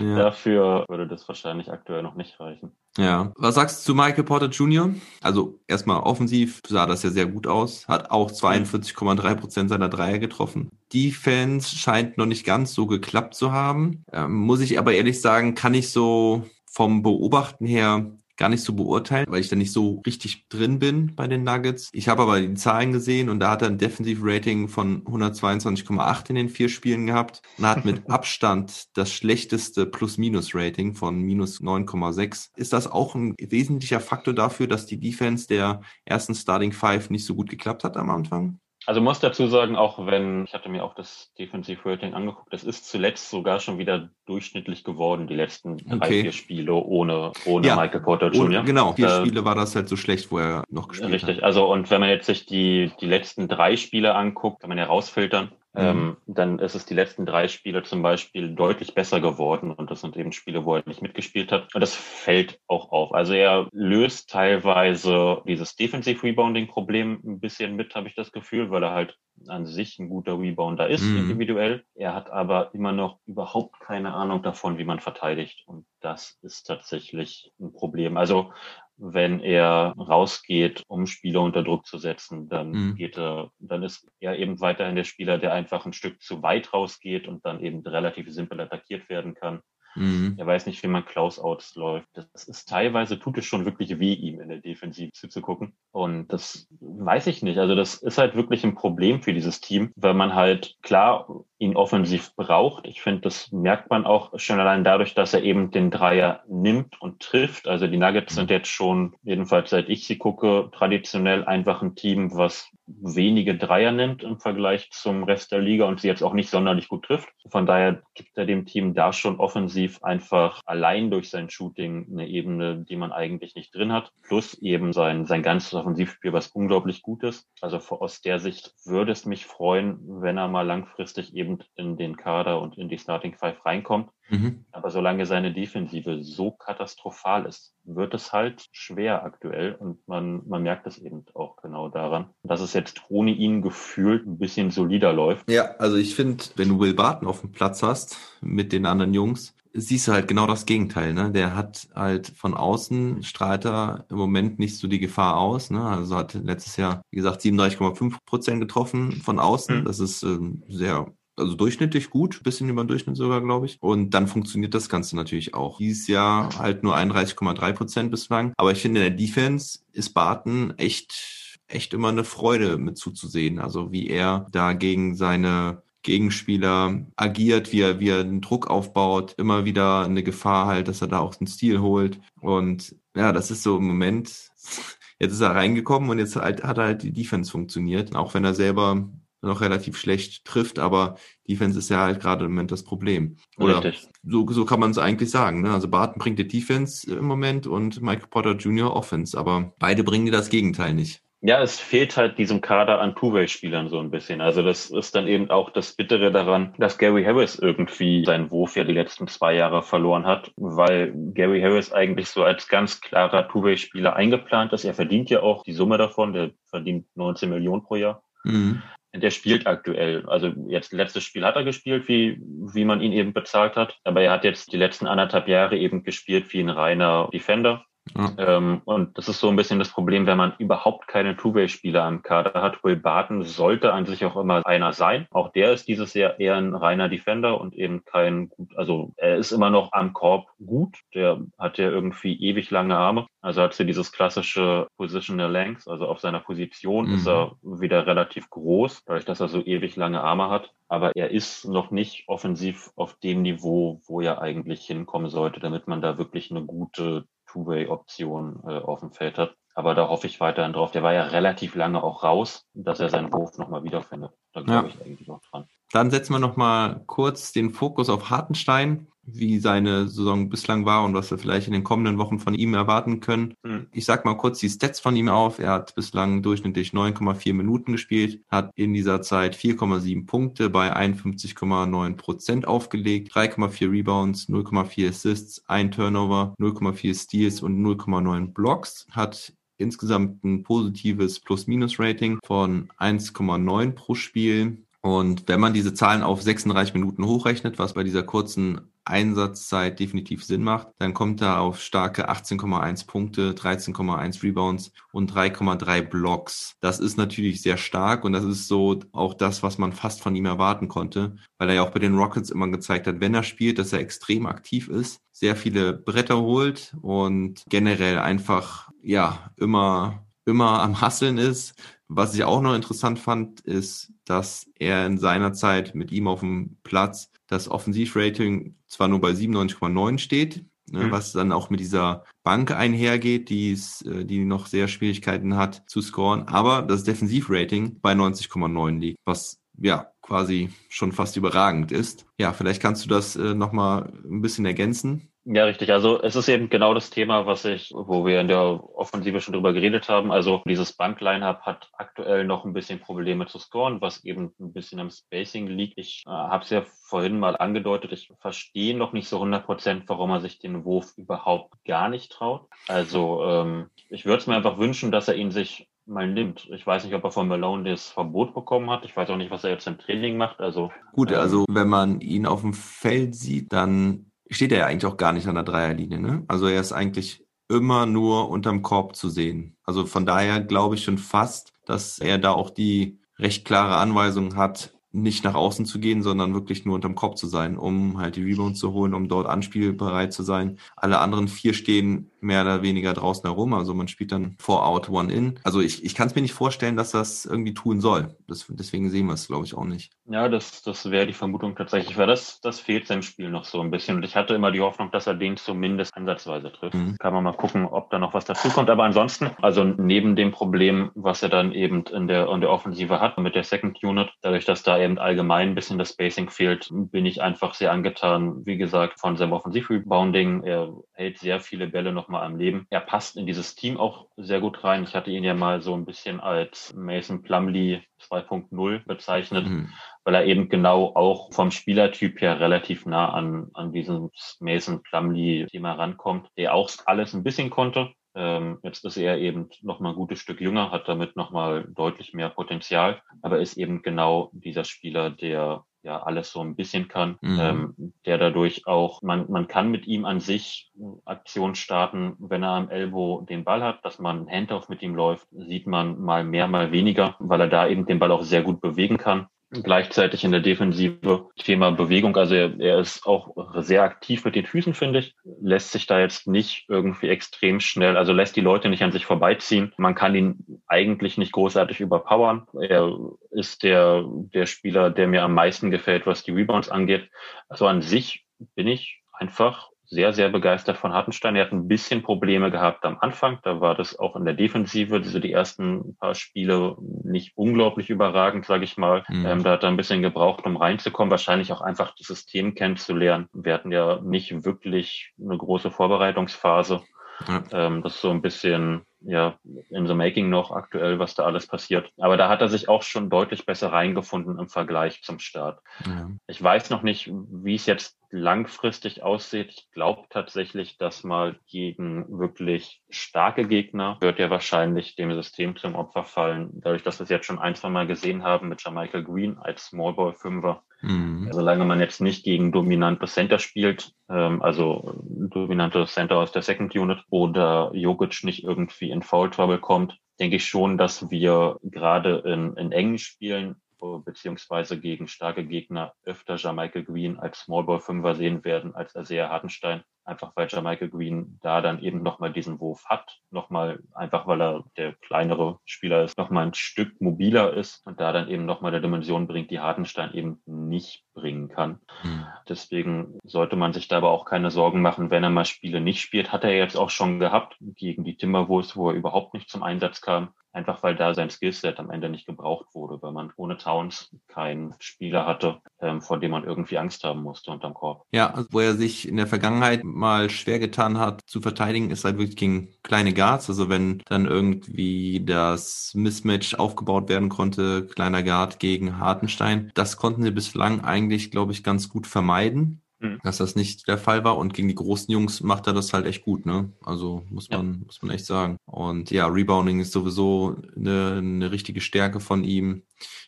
Ja. Dafür würde das wahrscheinlich aktuell noch nicht reichen. Ja. Was sagst du zu Michael Porter Jr.? Also erstmal offensiv sah das ja sehr gut aus, hat auch 42,3 Prozent seiner Dreier getroffen. Defense scheint noch nicht ganz so geklappt zu haben. Ähm, muss ich aber ehrlich sagen, kann ich so vom Beobachten her gar nicht so beurteilen, weil ich da nicht so richtig drin bin bei den Nuggets. Ich habe aber die Zahlen gesehen und da hat er ein Defensive Rating von 122,8 in den vier Spielen gehabt und hat mit [laughs] Abstand das schlechteste Plus-Minus-Rating von minus 9,6. Ist das auch ein wesentlicher Faktor dafür, dass die Defense der ersten Starting Five nicht so gut geklappt hat am Anfang? Also muss dazu sagen, auch wenn, ich hatte mir auch das Defensive Rating angeguckt, das ist zuletzt sogar schon wieder durchschnittlich geworden, die letzten okay. drei, vier Spiele ohne, ohne ja, Michael Porter Jr. genau, vier äh, Spiele war das halt so schlecht, wo er noch gespielt richtig. hat. Richtig, also und wenn man jetzt sich die, die letzten drei Spiele anguckt, kann man ja rausfiltern. Mhm. Ähm, dann ist es die letzten drei Spiele zum Beispiel deutlich besser geworden und das sind eben Spiele, wo er nicht mitgespielt hat. Und das fällt auch auf. Also er löst teilweise dieses Defensive Rebounding Problem ein bisschen mit, habe ich das Gefühl, weil er halt an sich ein guter Rebounder ist, mhm. individuell. Er hat aber immer noch überhaupt keine Ahnung davon, wie man verteidigt. Und das ist tatsächlich ein Problem. Also wenn er rausgeht, um Spieler unter Druck zu setzen, dann mhm. geht er, dann ist er eben weiterhin der Spieler, der einfach ein Stück zu weit rausgeht und dann eben relativ simpel attackiert werden kann. Mhm. Er weiß nicht, wie man Klaus ausläuft. Das ist teilweise tut es schon wirklich weh, ihm in der Defensive zuzugucken. Und das weiß ich nicht. Also das ist halt wirklich ein Problem für dieses Team, weil man halt klar ihn offensiv braucht. Ich finde, das merkt man auch schon allein dadurch, dass er eben den Dreier nimmt und trifft. Also die Nuggets sind jetzt schon, jedenfalls seit ich sie gucke, traditionell einfach ein Team, was wenige Dreier nimmt im Vergleich zum Rest der Liga und sie jetzt auch nicht sonderlich gut trifft. Von daher gibt er dem Team da schon offensiv einfach allein durch sein Shooting eine Ebene, die man eigentlich nicht drin hat. Plus eben sein, sein ganzes Offensivspiel, was unglaublich gut ist. Also aus der Sicht würde es mich freuen, wenn er mal langfristig eben in den Kader und in die Starting Five reinkommt. Mhm. Aber solange seine Defensive so katastrophal ist, wird es halt schwer aktuell und man, man merkt es eben auch genau daran, dass es jetzt ohne ihn gefühlt ein bisschen solider läuft. Ja, also ich finde, wenn du Will Barton auf dem Platz hast mit den anderen Jungs, siehst du halt genau das Gegenteil. Ne? Der hat halt von außen strahlt er im Moment nicht so die Gefahr aus. Ne? Also hat letztes Jahr, wie gesagt, 37,5 Prozent getroffen von außen. Mhm. Das ist ähm, sehr also durchschnittlich gut, bisschen über den Durchschnitt sogar, glaube ich. Und dann funktioniert das Ganze natürlich auch. Dieses Jahr halt nur 31,3 Prozent bislang. Aber ich finde, in der Defense ist Barton echt, echt immer eine Freude mit zuzusehen. Also wie er da gegen seine Gegenspieler agiert, wie er, wie er den Druck aufbaut, immer wieder eine Gefahr halt, dass er da auch den Stil holt. Und ja, das ist so im Moment, [laughs] jetzt ist er reingekommen und jetzt halt, hat halt die Defense funktioniert, auch wenn er selber noch relativ schlecht trifft, aber Defense ist ja halt gerade im Moment das Problem. Oder Richtig. so, so kann man es eigentlich sagen. Ne? Also Barton bringt die Defense im Moment und Michael Potter Jr. Offense, aber beide bringen dir das Gegenteil nicht. Ja, es fehlt halt diesem Kader an Two-Way-Spielern so ein bisschen. Also das ist dann eben auch das Bittere daran, dass Gary Harris irgendwie seinen Wurf ja die letzten zwei Jahre verloren hat, weil Gary Harris eigentlich so als ganz klarer Two-Way-Spieler eingeplant ist. Er verdient ja auch die Summe davon, der verdient 19 Millionen pro Jahr. Mhm. Der spielt aktuell. Also jetzt letztes Spiel hat er gespielt, wie, wie man ihn eben bezahlt hat. Aber er hat jetzt die letzten anderthalb Jahre eben gespielt wie ein reiner Defender. Ja. Ähm, und das ist so ein bisschen das Problem, wenn man überhaupt keine Two-Way-Spieler am Kader hat. Will Barton sollte an sich auch immer einer sein. Auch der ist dieses Jahr eher ein reiner Defender und eben kein gut, also er ist immer noch am Korb gut. Der hat ja irgendwie ewig lange Arme. Also hat sie dieses klassische Positional Length, also auf seiner Position mhm. ist er wieder relativ groß, dadurch, dass er so ewig lange Arme hat. Aber er ist noch nicht offensiv auf dem Niveau, wo er eigentlich hinkommen sollte, damit man da wirklich eine gute Two-Way-Option äh, auf dem Feld hat. Aber da hoffe ich weiterhin drauf. Der war ja relativ lange auch raus, dass er seinen Wurf nochmal wiederfindet. Da glaube ja. ich eigentlich auch dran. Dann setzen wir nochmal kurz den Fokus auf Hartenstein wie seine Saison bislang war und was wir vielleicht in den kommenden Wochen von ihm erwarten können. Mhm. Ich sag mal kurz die Stats von ihm auf. Er hat bislang durchschnittlich 9,4 Minuten gespielt, hat in dieser Zeit 4,7 Punkte bei 51,9 Prozent aufgelegt, 3,4 Rebounds, 0,4 Assists, ein Turnover, 0,4 Steals und 0,9 Blocks, hat insgesamt ein positives Plus-Minus-Rating von 1,9 pro Spiel. Und wenn man diese Zahlen auf 36 Minuten hochrechnet, was bei dieser kurzen Einsatzzeit definitiv Sinn macht, dann kommt er auf starke 18,1 Punkte, 13,1 Rebounds und 3,3 Blocks. Das ist natürlich sehr stark und das ist so auch das, was man fast von ihm erwarten konnte, weil er ja auch bei den Rockets immer gezeigt hat, wenn er spielt, dass er extrem aktiv ist, sehr viele Bretter holt und generell einfach, ja, immer, immer am Hasseln ist. Was ich auch noch interessant fand, ist, dass er in seiner Zeit mit ihm auf dem Platz das Offensivrating zwar nur bei 97,9 steht, ne, mhm. was dann auch mit dieser Bank einhergeht, die, ist, äh, die noch sehr Schwierigkeiten hat zu scoren, aber das Defensivrating bei 90,9 liegt, was ja quasi schon fast überragend ist. Ja, vielleicht kannst du das äh, nochmal ein bisschen ergänzen. Ja, richtig. Also es ist eben genau das Thema, was ich, wo wir in der Offensive schon drüber geredet haben. Also dieses Bank-Line-Up hat aktuell noch ein bisschen Probleme zu scoren, was eben ein bisschen am Spacing liegt. Ich äh, habe es ja vorhin mal angedeutet, ich verstehe noch nicht so 100 Prozent, warum er sich den Wurf überhaupt gar nicht traut. Also ähm, ich würde es mir einfach wünschen, dass er ihn sich mal nimmt. Ich weiß nicht, ob er von Malone das Verbot bekommen hat. Ich weiß auch nicht, was er jetzt im Training macht. Also gut, ähm, also wenn man ihn auf dem Feld sieht, dann steht er ja eigentlich auch gar nicht an der Dreierlinie. Ne? Also er ist eigentlich immer nur unterm Korb zu sehen. Also von daher glaube ich schon fast, dass er da auch die recht klare Anweisung hat, nicht nach außen zu gehen, sondern wirklich nur unterm Kopf zu sein, um halt die Rebounds zu holen, um dort anspielbereit zu sein. Alle anderen vier stehen mehr oder weniger draußen herum, also man spielt dann four out, one in. Also ich, ich kann es mir nicht vorstellen, dass das irgendwie tun soll. Das, deswegen sehen wir es, glaube ich, auch nicht. Ja, das, das wäre die Vermutung tatsächlich, weil das, das fehlt seinem Spiel noch so ein bisschen. Und ich hatte immer die Hoffnung, dass er den zumindest ansatzweise trifft. Mhm. Kann man mal gucken, ob da noch was dazu kommt. Aber ansonsten, also neben dem Problem, was er dann eben in der, in der Offensive hat mit der Second Unit, dadurch, dass da eben allgemein ein bisschen das Spacing fehlt, bin ich einfach sehr angetan, wie gesagt, von seinem Offensiv-Rebounding. Er hält sehr viele Bälle nochmal am Leben. Er passt in dieses Team auch sehr gut rein. Ich hatte ihn ja mal so ein bisschen als Mason Plumley 2.0 bezeichnet, mhm. weil er eben genau auch vom Spielertyp her relativ nah an, an dieses Mason Plumley-Thema rankommt, der auch alles ein bisschen konnte, ähm, jetzt ist er eben noch mal ein gutes Stück jünger, hat damit noch mal deutlich mehr Potenzial, aber ist eben genau dieser Spieler, der ja alles so ein bisschen kann, mhm. ähm, der dadurch auch, man, man kann mit ihm an sich Aktionen starten, wenn er am Elbow den Ball hat, dass man Handoff mit ihm läuft, sieht man mal mehr, mal weniger, weil er da eben den Ball auch sehr gut bewegen kann gleichzeitig in der Defensive Thema Bewegung. Also er, er, ist auch sehr aktiv mit den Füßen, finde ich. Lässt sich da jetzt nicht irgendwie extrem schnell, also lässt die Leute nicht an sich vorbeiziehen. Man kann ihn eigentlich nicht großartig überpowern. Er ist der, der Spieler, der mir am meisten gefällt, was die Rebounds angeht. Also an sich bin ich einfach sehr, sehr begeistert von Hartenstein. Er hat ein bisschen Probleme gehabt am Anfang. Da war das auch in der Defensive, also die ersten paar Spiele nicht unglaublich überragend, sage ich mal. Mhm. Ähm, da hat er ein bisschen gebraucht, um reinzukommen. Wahrscheinlich auch einfach das System kennenzulernen. Wir hatten ja nicht wirklich eine große Vorbereitungsphase. Ja. Ähm, das ist so ein bisschen ja in the making noch aktuell, was da alles passiert. Aber da hat er sich auch schon deutlich besser reingefunden im Vergleich zum Start. Ja. Ich weiß noch nicht, wie es jetzt langfristig aussieht. Ich glaube tatsächlich, dass mal gegen wirklich starke Gegner wird er wahrscheinlich dem System zum Opfer fallen. Dadurch, dass wir es jetzt schon ein, zwei Mal gesehen haben mit Jamichael Green als Smallball Fünfer. Mhm. Solange man jetzt nicht gegen dominante Center spielt, ähm, also dominante Center aus der Second Unit oder Jokic nicht irgendwie in Foul Trouble kommt, denke ich schon, dass wir gerade in, in engen Spielen beziehungsweise gegen starke Gegner öfter Jamichael Green als Smallball Fünfer sehen werden als Isaiah Hartenstein. Einfach weil Jamichael Green da dann eben nochmal diesen Wurf hat. Nochmal einfach weil er der kleinere Spieler ist, nochmal ein Stück mobiler ist und da dann eben nochmal eine Dimension bringt, die Hartenstein eben nicht bringen kann. Mhm. Deswegen sollte man sich da aber auch keine Sorgen machen, wenn er mal Spiele nicht spielt. Hat er jetzt auch schon gehabt gegen die Timberwolves, wo er überhaupt nicht zum Einsatz kam einfach weil da sein Skillset am Ende nicht gebraucht wurde, weil man ohne Towns keinen Spieler hatte, ähm, vor dem man irgendwie Angst haben musste unterm Korb. Ja, also wo er sich in der Vergangenheit mal schwer getan hat zu verteidigen, ist halt wirklich gegen kleine Guards. Also wenn dann irgendwie das Mismatch aufgebaut werden konnte, kleiner Guard gegen Hartenstein, das konnten sie bislang eigentlich, glaube ich, ganz gut vermeiden mhm. dass das nicht der Fall war. Und gegen die großen Jungs macht er das halt echt gut, ne? Also muss man, ja. muss man echt sagen. Und ja, Rebounding ist sowieso eine, eine richtige Stärke von ihm.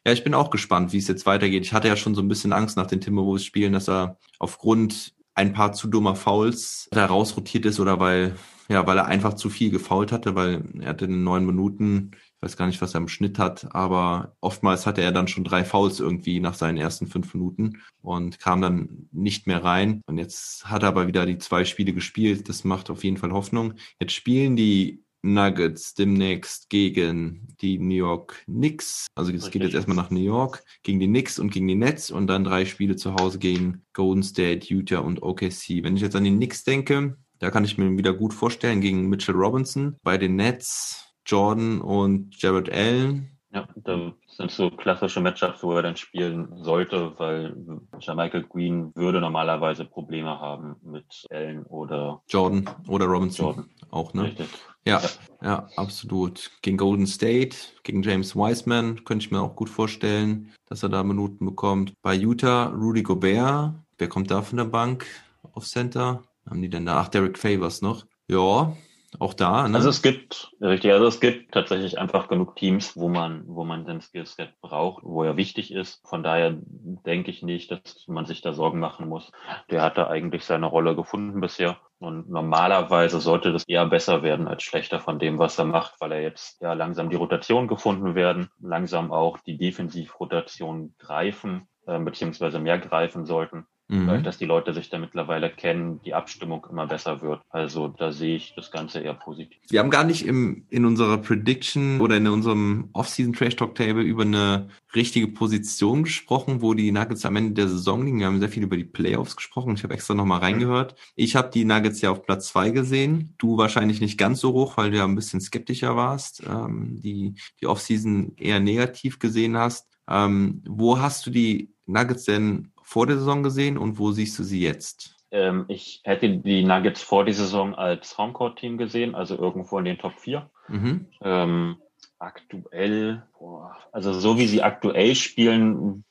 Ja, ich bin auch gespannt, wie es jetzt weitergeht. Ich hatte ja schon so ein bisschen Angst nach den Timberwolves Spielen, dass er aufgrund ein paar zu dummer Fouls da rausrotiert ist oder weil, ja, weil er einfach zu viel gefault hatte, weil er hatte in neun Minuten ich weiß gar nicht, was er im Schnitt hat, aber oftmals hatte er dann schon drei Fouls irgendwie nach seinen ersten fünf Minuten und kam dann nicht mehr rein. Und jetzt hat er aber wieder die zwei Spiele gespielt. Das macht auf jeden Fall Hoffnung. Jetzt spielen die Nuggets demnächst gegen die New York Knicks. Also es geht jetzt erstmal nach New York gegen die Knicks und gegen die Nets und dann drei Spiele zu Hause gegen Golden State, Utah und OKC. Wenn ich jetzt an die Knicks denke, da kann ich mir wieder gut vorstellen gegen Mitchell Robinson. Bei den Nets Jordan und Jared Allen. Ja, da sind so klassische Matchups, wo er dann spielen sollte, weil Michael Green würde normalerweise Probleme haben mit Allen oder Jordan oder Robinson Jordan. auch, ne? Richtig. Ja, ja, ja, absolut. Gegen Golden State, gegen James Wiseman könnte ich mir auch gut vorstellen, dass er da Minuten bekommt. Bei Utah, Rudy Gobert. Wer kommt da von der Bank auf Center? Haben die denn da? Ach, Derek Favors noch. Ja, auch da. Ne? Also es gibt, richtig, also es gibt tatsächlich einfach genug Teams, wo man, wo man den Skillset braucht, wo er wichtig ist. Von daher denke ich nicht, dass man sich da Sorgen machen muss. Der hat da eigentlich seine Rolle gefunden bisher. Und normalerweise sollte das eher besser werden als schlechter von dem, was er macht, weil er jetzt ja langsam die Rotation gefunden werden, langsam auch die Defensivrotation greifen, äh, beziehungsweise mehr greifen sollten mhm. dadurch, dass die Leute sich da mittlerweile kennen, die Abstimmung immer besser wird. Also da sehe ich das Ganze eher positiv. Wir haben gar nicht im, in unserer Prediction oder in unserem Off-Season Trash Talk Table über eine richtige Position gesprochen, wo die Nuggets am Ende der Saison liegen. Wir haben sehr viel über die Playoffs gesprochen. Ich habe extra nochmal reingehört. Ich habe die Nuggets ja auf Platz zwei gesehen. Du wahrscheinlich nicht ganz so hoch, weil du ja ein bisschen skeptischer warst, ähm, die, die Off-Season eher negativ gesehen hast. Ähm, wo hast du die Nuggets denn vor der Saison gesehen und wo siehst du sie jetzt? Ähm, ich hätte die Nuggets vor der Saison als Homecourt-Team gesehen, also irgendwo in den Top 4. Mhm. Ähm, aktuell, boah, also so wie sie aktuell spielen,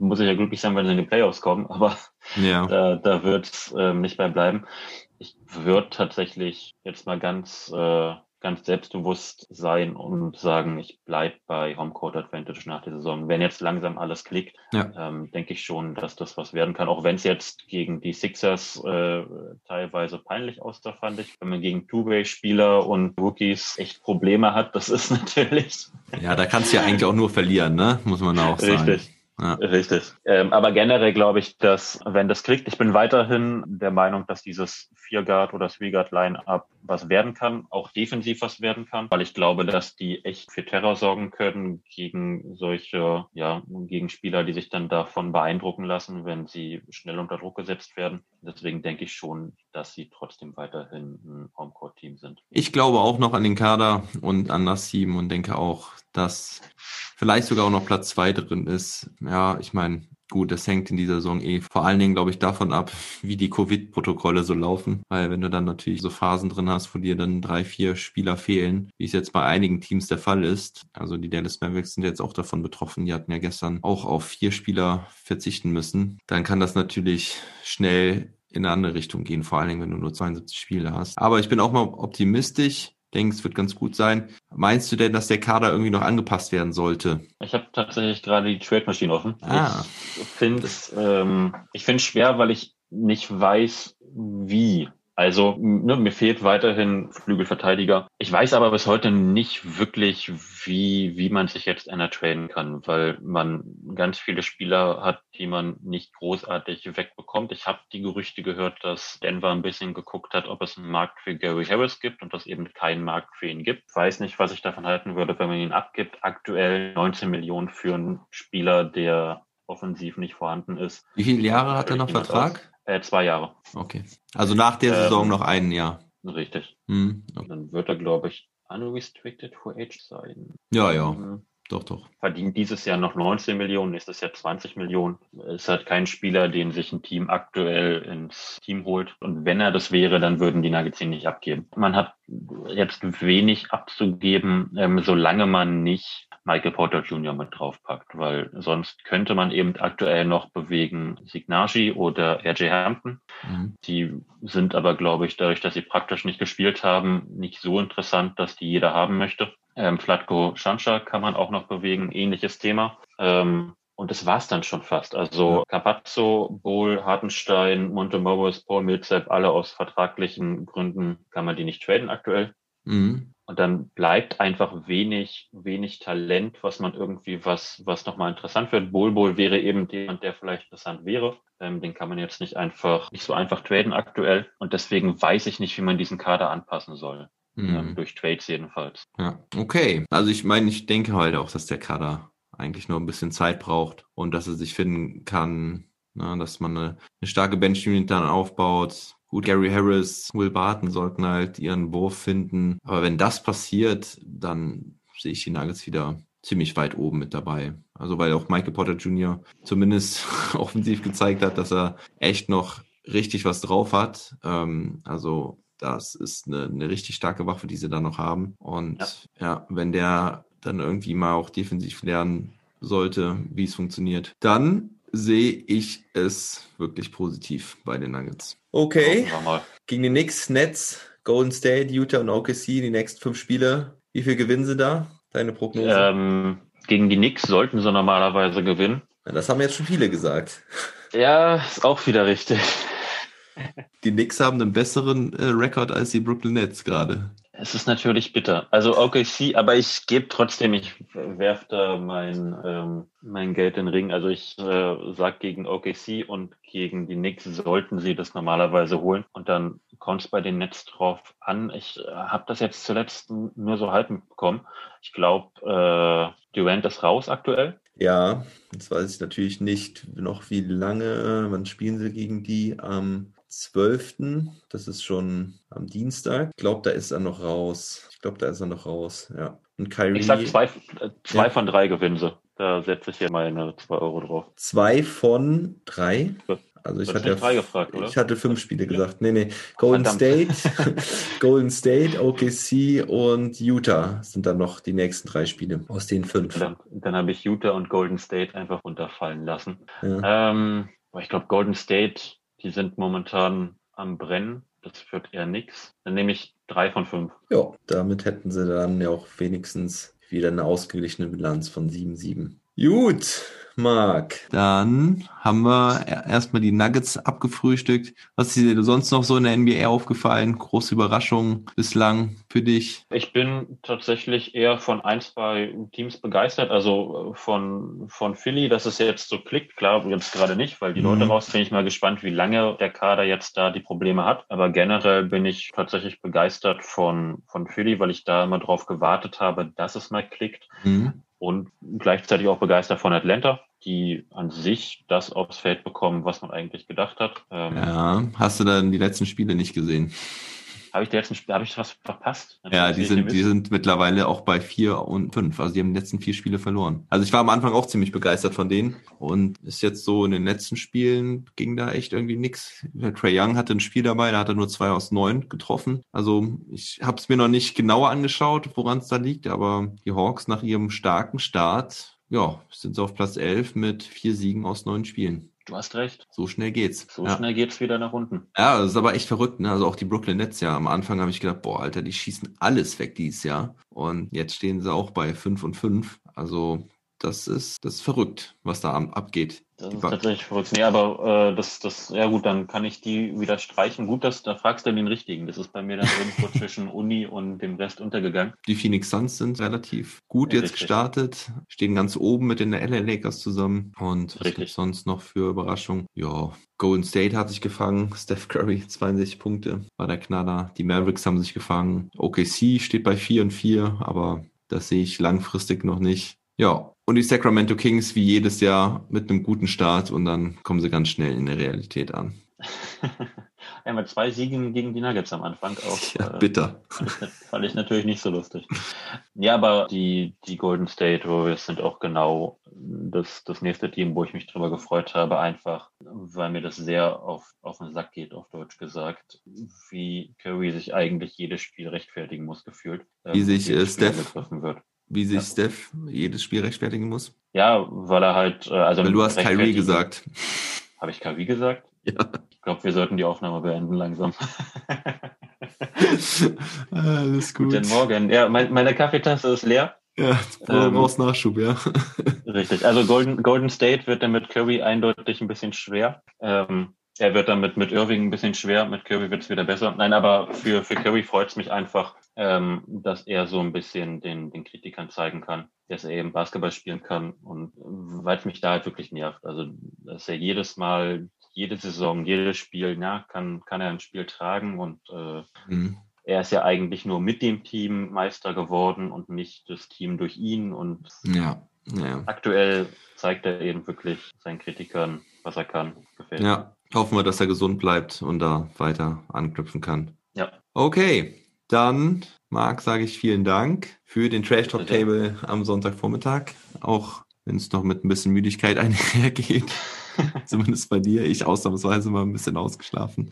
muss ich ja glücklich sein, wenn sie in die Playoffs kommen, aber ja. [laughs] da, da wird es ähm, nicht bei bleiben. Ich würde tatsächlich jetzt mal ganz äh, ganz selbstbewusst sein und sagen, ich bleibe bei Homecourt Advantage nach der Saison. Wenn jetzt langsam alles klickt, ja. ähm, denke ich schon, dass das was werden kann. Auch wenn es jetzt gegen die Sixers äh, teilweise peinlich aussah, fand ich. Wenn man gegen Two-Way-Spieler und Rookies echt Probleme hat, das ist [laughs] natürlich. Ja, da kannst du ja eigentlich auch nur verlieren, ne? Muss man auch sagen. Richtig. Ja. Richtig. Ähm, aber generell glaube ich, dass wenn das kriegt, ich bin weiterhin der Meinung, dass dieses Vier-Guard oder Three-Guard-Line-Up was werden kann, auch defensiv was werden kann, weil ich glaube, dass die echt für Terror sorgen können gegen solche, ja, gegen Spieler, die sich dann davon beeindrucken lassen, wenn sie schnell unter Druck gesetzt werden. Deswegen denke ich schon, dass sie trotzdem weiterhin ein Homecourt-Team sind. Ich glaube auch noch an den Kader und an das Team und denke auch, dass vielleicht sogar auch noch Platz zwei drin ist. Ja, ich meine, gut, das hängt in dieser Saison eh vor allen Dingen, glaube ich, davon ab, [laughs] wie die Covid-Protokolle so laufen. Weil wenn du dann natürlich so Phasen drin hast, wo dir dann drei, vier Spieler fehlen, wie es jetzt bei einigen Teams der Fall ist. Also die Dallas Mavericks sind jetzt auch davon betroffen. Die hatten ja gestern auch auf vier Spieler verzichten müssen. Dann kann das natürlich schnell in eine andere Richtung gehen, vor allen Dingen, wenn du nur 72 Spiele hast. Aber ich bin auch mal optimistisch denke, es wird ganz gut sein. Meinst du denn, dass der Kader irgendwie noch angepasst werden sollte? Ich habe tatsächlich gerade die Trade Machine offen. Ah. Ich finde es ähm, ich finde schwer, weil ich nicht weiß, wie. Also ne, mir fehlt weiterhin Flügelverteidiger. Ich weiß aber bis heute nicht wirklich, wie, wie man sich jetzt einer traden kann, weil man ganz viele Spieler hat, die man nicht großartig wegbekommt. Ich habe die Gerüchte gehört, dass Denver ein bisschen geguckt hat, ob es einen Markt für Gary Harris gibt und dass eben keinen Markt für ihn gibt. Ich weiß nicht, was ich davon halten würde, wenn man ihn abgibt. Aktuell 19 Millionen für einen Spieler, der offensiv nicht vorhanden ist. Wie viele Jahre hat er noch Vertrag? Äh, zwei Jahre. Okay. Also nach der Saison Ähm, noch ein Jahr. Richtig. Hm. okay. Dann wird er, glaube ich, unrestricted for age sein. Ja, ja, Ähm, doch, doch. verdient dieses Jahr noch 19 Millionen, nächstes Jahr 20 Millionen. Es hat kein Spieler, den sich ein Team aktuell ins Team holt. Und wenn er das wäre, dann würden die Nuggets ihn nicht abgeben. Man hat jetzt wenig abzugeben, ähm, solange man nicht Michael Porter Jr. mit draufpackt, weil sonst könnte man eben aktuell noch bewegen Signagi oder RJ Hampton. Mhm. Die sind aber, glaube ich, dadurch, dass sie praktisch nicht gespielt haben, nicht so interessant, dass die jeder haben möchte. Ähm, Flatko Shansha kann man auch noch bewegen, ähnliches Thema. Ähm, und das war's dann schon fast. Also Capazzo, Bohl, Hartenstein, Montemorris, Paul Millsap, alle aus vertraglichen Gründen kann man die nicht traden aktuell. Mhm. Und dann bleibt einfach wenig, wenig Talent, was man irgendwie, was, was nochmal interessant wird. Bolbol wäre eben jemand, der vielleicht interessant wäre. Ähm, den kann man jetzt nicht einfach, nicht so einfach traden aktuell. Und deswegen weiß ich nicht, wie man diesen Kader anpassen soll. Mhm. durch Trades jedenfalls. Ja, okay. Also ich meine, ich denke halt auch, dass der Kader eigentlich nur ein bisschen Zeit braucht und dass er sich finden kann, na, dass man eine, eine starke Bench-Unit dann aufbaut. Gut, Gary Harris, Will Barton sollten halt ihren Wurf finden. Aber wenn das passiert, dann sehe ich die Nuggets wieder ziemlich weit oben mit dabei. Also weil auch Michael Potter Jr. zumindest [laughs] offensiv gezeigt hat, dass er echt noch richtig was drauf hat. Ähm, also das ist eine, eine richtig starke Waffe, die sie da noch haben. Und ja. Ja. wenn der dann irgendwie mal auch defensiv lernen sollte, wie es funktioniert, dann sehe ich es wirklich positiv bei den Nuggets. Okay, gegen die Knicks, Nets, Golden State, Utah und OKC, die nächsten fünf Spiele. Wie viel gewinnen sie da? Deine Prognose? Ähm, gegen die Knicks sollten sie normalerweise gewinnen. Ja, das haben jetzt schon viele gesagt. Ja, ist auch wieder richtig. Die Knicks haben einen besseren äh, Rekord als die Brooklyn Nets gerade. Es ist natürlich bitter. Also OKC, aber ich gebe trotzdem, ich werfe da mein, ähm, mein Geld in den Ring. Also ich äh, sag gegen OKC und gegen die Knicks sollten sie das normalerweise holen. Und dann kommt es bei den Nets drauf an. Ich äh, habe das jetzt zuletzt nur so halb mitbekommen. Ich glaube, äh, Durant ist raus aktuell. Ja, jetzt weiß ich natürlich nicht noch wie lange. Wann spielen sie gegen die? Am 12. Das ist schon am Dienstag. Ich glaube, da ist er noch raus. Ich glaube, da ist er noch raus. Ja. Und Kyrie. Ich sag zwei, zwei Ja. von drei gewinnen sie. Da setze ich hier meine zwei Euro drauf. Zwei von drei. Also ich hatte, gefragt, oder? ich hatte fünf Spiele gesagt. Nee, nee. Golden Verdammt. State, [laughs] Golden State, OKC und Utah sind dann noch die nächsten drei Spiele aus den fünf. Dann, dann habe ich Utah und Golden State einfach runterfallen lassen. Ja. Ähm, ich glaube, Golden State, die sind momentan am Brennen. Das wird eher nix. Dann nehme ich drei von fünf. ja, damit hätten sie dann ja auch wenigstens wieder eine ausgeglichene Bilanz von 7-7. Gut, Marc. Dann haben wir erstmal die Nuggets abgefrühstückt. Was ist dir sonst noch so in der NBA aufgefallen? Große Überraschung bislang für dich? Ich bin tatsächlich eher von ein, zwei Teams begeistert. Also äh, von, von Philly, dass es jetzt so klickt. Klar, jetzt gerade nicht, weil die mhm. Leute raus. Bin ich mal gespannt, wie lange der Kader jetzt da die Probleme hat. Aber generell bin ich tatsächlich begeistert von, von Philly, weil ich da immer drauf gewartet habe, dass es mal klickt. Mhm und gleichzeitig auch begeistert von Atlanta, die an sich das aufs Feld bekommen, was man eigentlich gedacht hat. Ähm, ja, hast du dann die letzten Spiele nicht gesehen? Habe ich die letzten habe ich was verpasst? ja, die sind, die sind mittlerweile auch bei vier und fünf. Also die haben die letzten vier Spiele verloren. Also ich war am Anfang auch ziemlich begeistert von denen und ist jetzt so in den letzten Spielen ging da echt irgendwie nix. Trey Young hatte ein Spiel dabei, da hat er nur zwei aus neun getroffen. Also ich habe es mir noch nicht genauer angeschaut, woran es da liegt, aber die Hawks nach ihrem starken Start, ja, sind sie auf Platz elf mit vier Siegen aus neun Spielen. Du hast recht. So schnell geht's. So ja. schnell geht's wieder nach unten. Ja, das ist aber echt verrückt, ne? Also auch die Brooklyn Nets ja. Am Anfang habe ich gedacht, boah, Alter, die schießen alles weg dieses Jahr. Und jetzt stehen sie auch bei 5 und 5. Also das ist, das ist verrückt, was da abgeht. Das ist tatsächlich verrückt. Nee, aber äh, das, das, ja gut, dann kann ich die wieder streichen. Gut, dass da fragst du den richtigen. Das ist bei mir dann irgendwo [laughs] zwischen Uni und dem Rest untergegangen. Die Phoenix Suns sind relativ gut ja, jetzt richtig. gestartet, stehen ganz oben mit den LA Lakers zusammen. Und was gibt sonst noch für Überraschungen? Ja, Golden State hat sich gefangen, [laughs] Steph Curry 62 Punkte, war der Knaller. Die Mavericks haben sich gefangen. OKC steht bei 4 und 4, aber das sehe ich langfristig noch nicht. Ja, und die Sacramento Kings wie jedes Jahr mit einem guten Start und dann kommen sie ganz schnell in der Realität an. [laughs] ja, mit zwei Siegen gegen die Nuggets am Anfang auch. Ja, äh, bitter. Fand ich, fand ich, natürlich nicht so lustig. Ja, aber die, die Golden State Warriors sind auch genau das, das nächste Team, wo ich mich drüber gefreut habe, einfach, weil mir das sehr auf, auf den Sack geht, auf Deutsch gesagt, wie Curry sich eigentlich jedes Spiel rechtfertigen muss, gefühlt. Wie ähm, sich äh, Steph wird wie sich ja. Steph jedes Spiel rechtfertigen muss? Ja, weil er halt, äh, also. Weil du hast Kyrie gesagt. [laughs] Habe ich Kyrie gesagt? Ja. Ich glaube, wir sollten die Aufnahme beenden langsam. [laughs] [laughs] Alles gut. Guten Morgen. Ja, mein, meine Kaffeetasse ist leer. Ja, du ähm, brauchst Nachschub, ja. richtig. Also Golden, Golden State wird dann mit Curry eindeutig ein bisschen schwer. Ähm, er wird damit mit Irving ein bisschen schwer, mit Curry wird es wieder besser. Nein, aber für, für Curry freut es mich einfach, ähm, dass er so ein bisschen den, den Kritikern zeigen kann, dass er eben Basketball spielen kann und weil es mich da halt wirklich nervt. Also, dass er jedes Mal, jede Saison, jedes Spiel, na, kann, kann er ein Spiel tragen und äh, mhm. er ist ja eigentlich nur mit dem Team Meister geworden und nicht das Team durch ihn und ja. Ja. aktuell zeigt er eben wirklich seinen Kritikern, was er kann. Gefällt ja, Hoffen wir, dass er gesund bleibt und da weiter anknüpfen kann. Ja. Okay, dann, Marc, sage ich vielen Dank für den Trash Talk Table am Sonntagvormittag. Auch wenn es noch mit ein bisschen Müdigkeit [laughs] einhergeht. [laughs] Zumindest bei dir. Ich ausnahmsweise mal ein bisschen ausgeschlafen.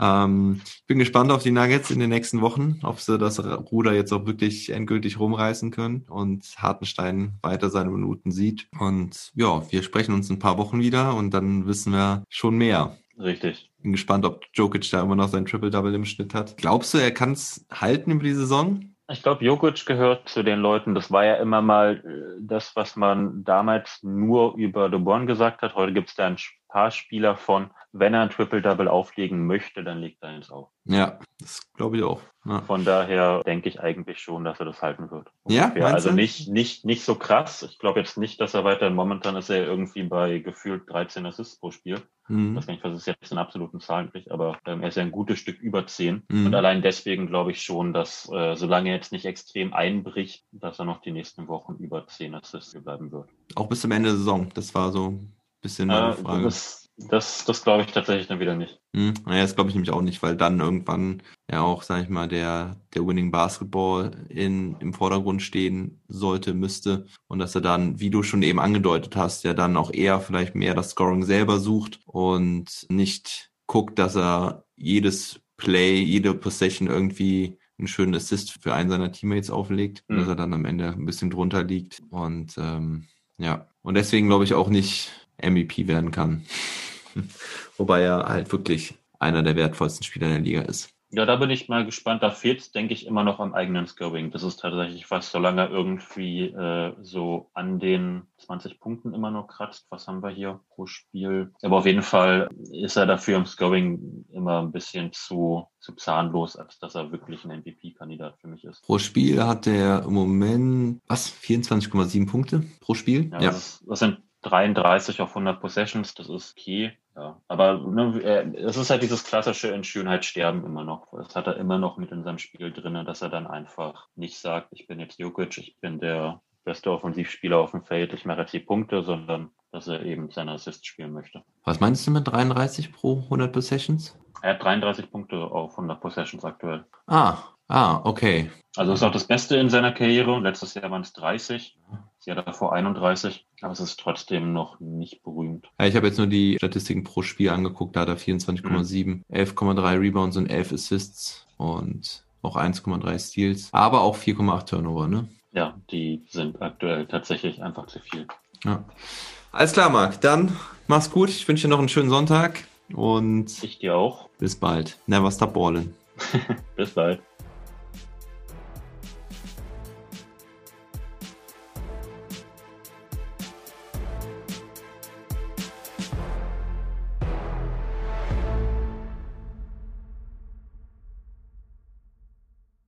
Ähm, ich bin gespannt auf die Nuggets in den nächsten Wochen, ob sie das Ruder jetzt auch wirklich endgültig rumreißen können und Hartenstein weiter seine Minuten sieht. Und ja, wir sprechen uns ein paar Wochen wieder und dann wissen wir schon mehr. Richtig. Bin gespannt, ob Jokic da immer noch sein Triple-Double im Schnitt hat. Glaubst du, er kann es halten über die Saison? Ich glaube, Jokic gehört zu den Leuten, das war ja immer mal äh, das, was man damals nur über LeBron gesagt hat. Heute gibt es da ein paar Spieler von, wenn er ein Triple-Double auflegen möchte, dann legt er eins auf. Ja, das glaube ich auch. Ja. Von daher denke ich eigentlich schon, dass er das halten wird. Ja, ja also nicht, nicht, nicht so krass. Ich glaube jetzt nicht, dass er weiterhin momentan ist er irgendwie bei gefühlt 13 Assists pro Spiel. Mhm. Ich weiß nicht, was es jetzt in absoluten Zahlen kriegt, aber ähm, er ist ja ein gutes Stück über 10. Mhm. Und allein deswegen glaube ich schon, dass äh, solange er jetzt nicht extrem einbricht, dass er noch die nächsten Wochen über 10 Assists bleiben wird. Auch bis zum Ende der Saison. Das war so bisschen meine äh, Frage. Das, das, das glaube ich tatsächlich dann wieder nicht. Hm, naja, das glaube ich nämlich auch nicht, weil dann irgendwann ja auch, sag ich mal, der, der Winning Basketball in, im Vordergrund stehen sollte, müsste. Und dass er dann, wie du schon eben angedeutet hast, ja dann auch eher vielleicht mehr das Scoring selber sucht und nicht guckt, dass er jedes Play, jede Possession irgendwie einen schönen Assist für einen seiner Teammates auflegt, mhm. dass er dann am Ende ein bisschen drunter liegt. Und ähm, ja, und deswegen glaube ich auch nicht MVP werden kann. [laughs] Wobei er halt wirklich einer der wertvollsten Spieler in der Liga ist. Ja, da bin ich mal gespannt. Da fehlt es, denke ich, immer noch am eigenen Scoring. Das ist tatsächlich was, solange er irgendwie äh, so an den 20 Punkten immer noch kratzt. Was haben wir hier pro Spiel? Aber auf jeden Fall ist er dafür im Scoring immer ein bisschen zu, zu zahnlos, als dass er wirklich ein MVP-Kandidat für mich ist. Pro Spiel hat er im Moment, was, 24,7 Punkte pro Spiel? Ja, ja. Das, das sind 33 auf 100 Possessions, das ist okay. Ja, aber ne, es ist halt dieses klassische in Schönheit sterben immer noch. Das hat er immer noch mit in seinem Spiel drinne, dass er dann einfach nicht sagt, ich bin jetzt Jokic, ich bin der beste Offensivspieler auf dem Feld, ich mache jetzt die Punkte, sondern dass er eben seine Assists spielen möchte. Was meinst du mit 33 pro 100 Possessions? Er hat 33 Punkte auf 100 Possessions aktuell. Ah, ah, okay. Also ist auch das Beste in seiner Karriere. Letztes Jahr waren es 30. Sie hat davor 31, aber es ist trotzdem noch nicht berühmt. Ja, ich habe jetzt nur die Statistiken pro Spiel angeguckt. Da hat er 24,7, mhm. 11,3 Rebounds und 11 Assists und auch 1,3 Steals, aber auch 4,8 Turnover, ne? Ja, die sind aktuell tatsächlich einfach zu viel. Ja. Alles klar, Marc. Dann mach's gut. Ich wünsche dir noch einen schönen Sonntag und ich dir auch. Bis bald. Never stop ballin'. [laughs] bis bald.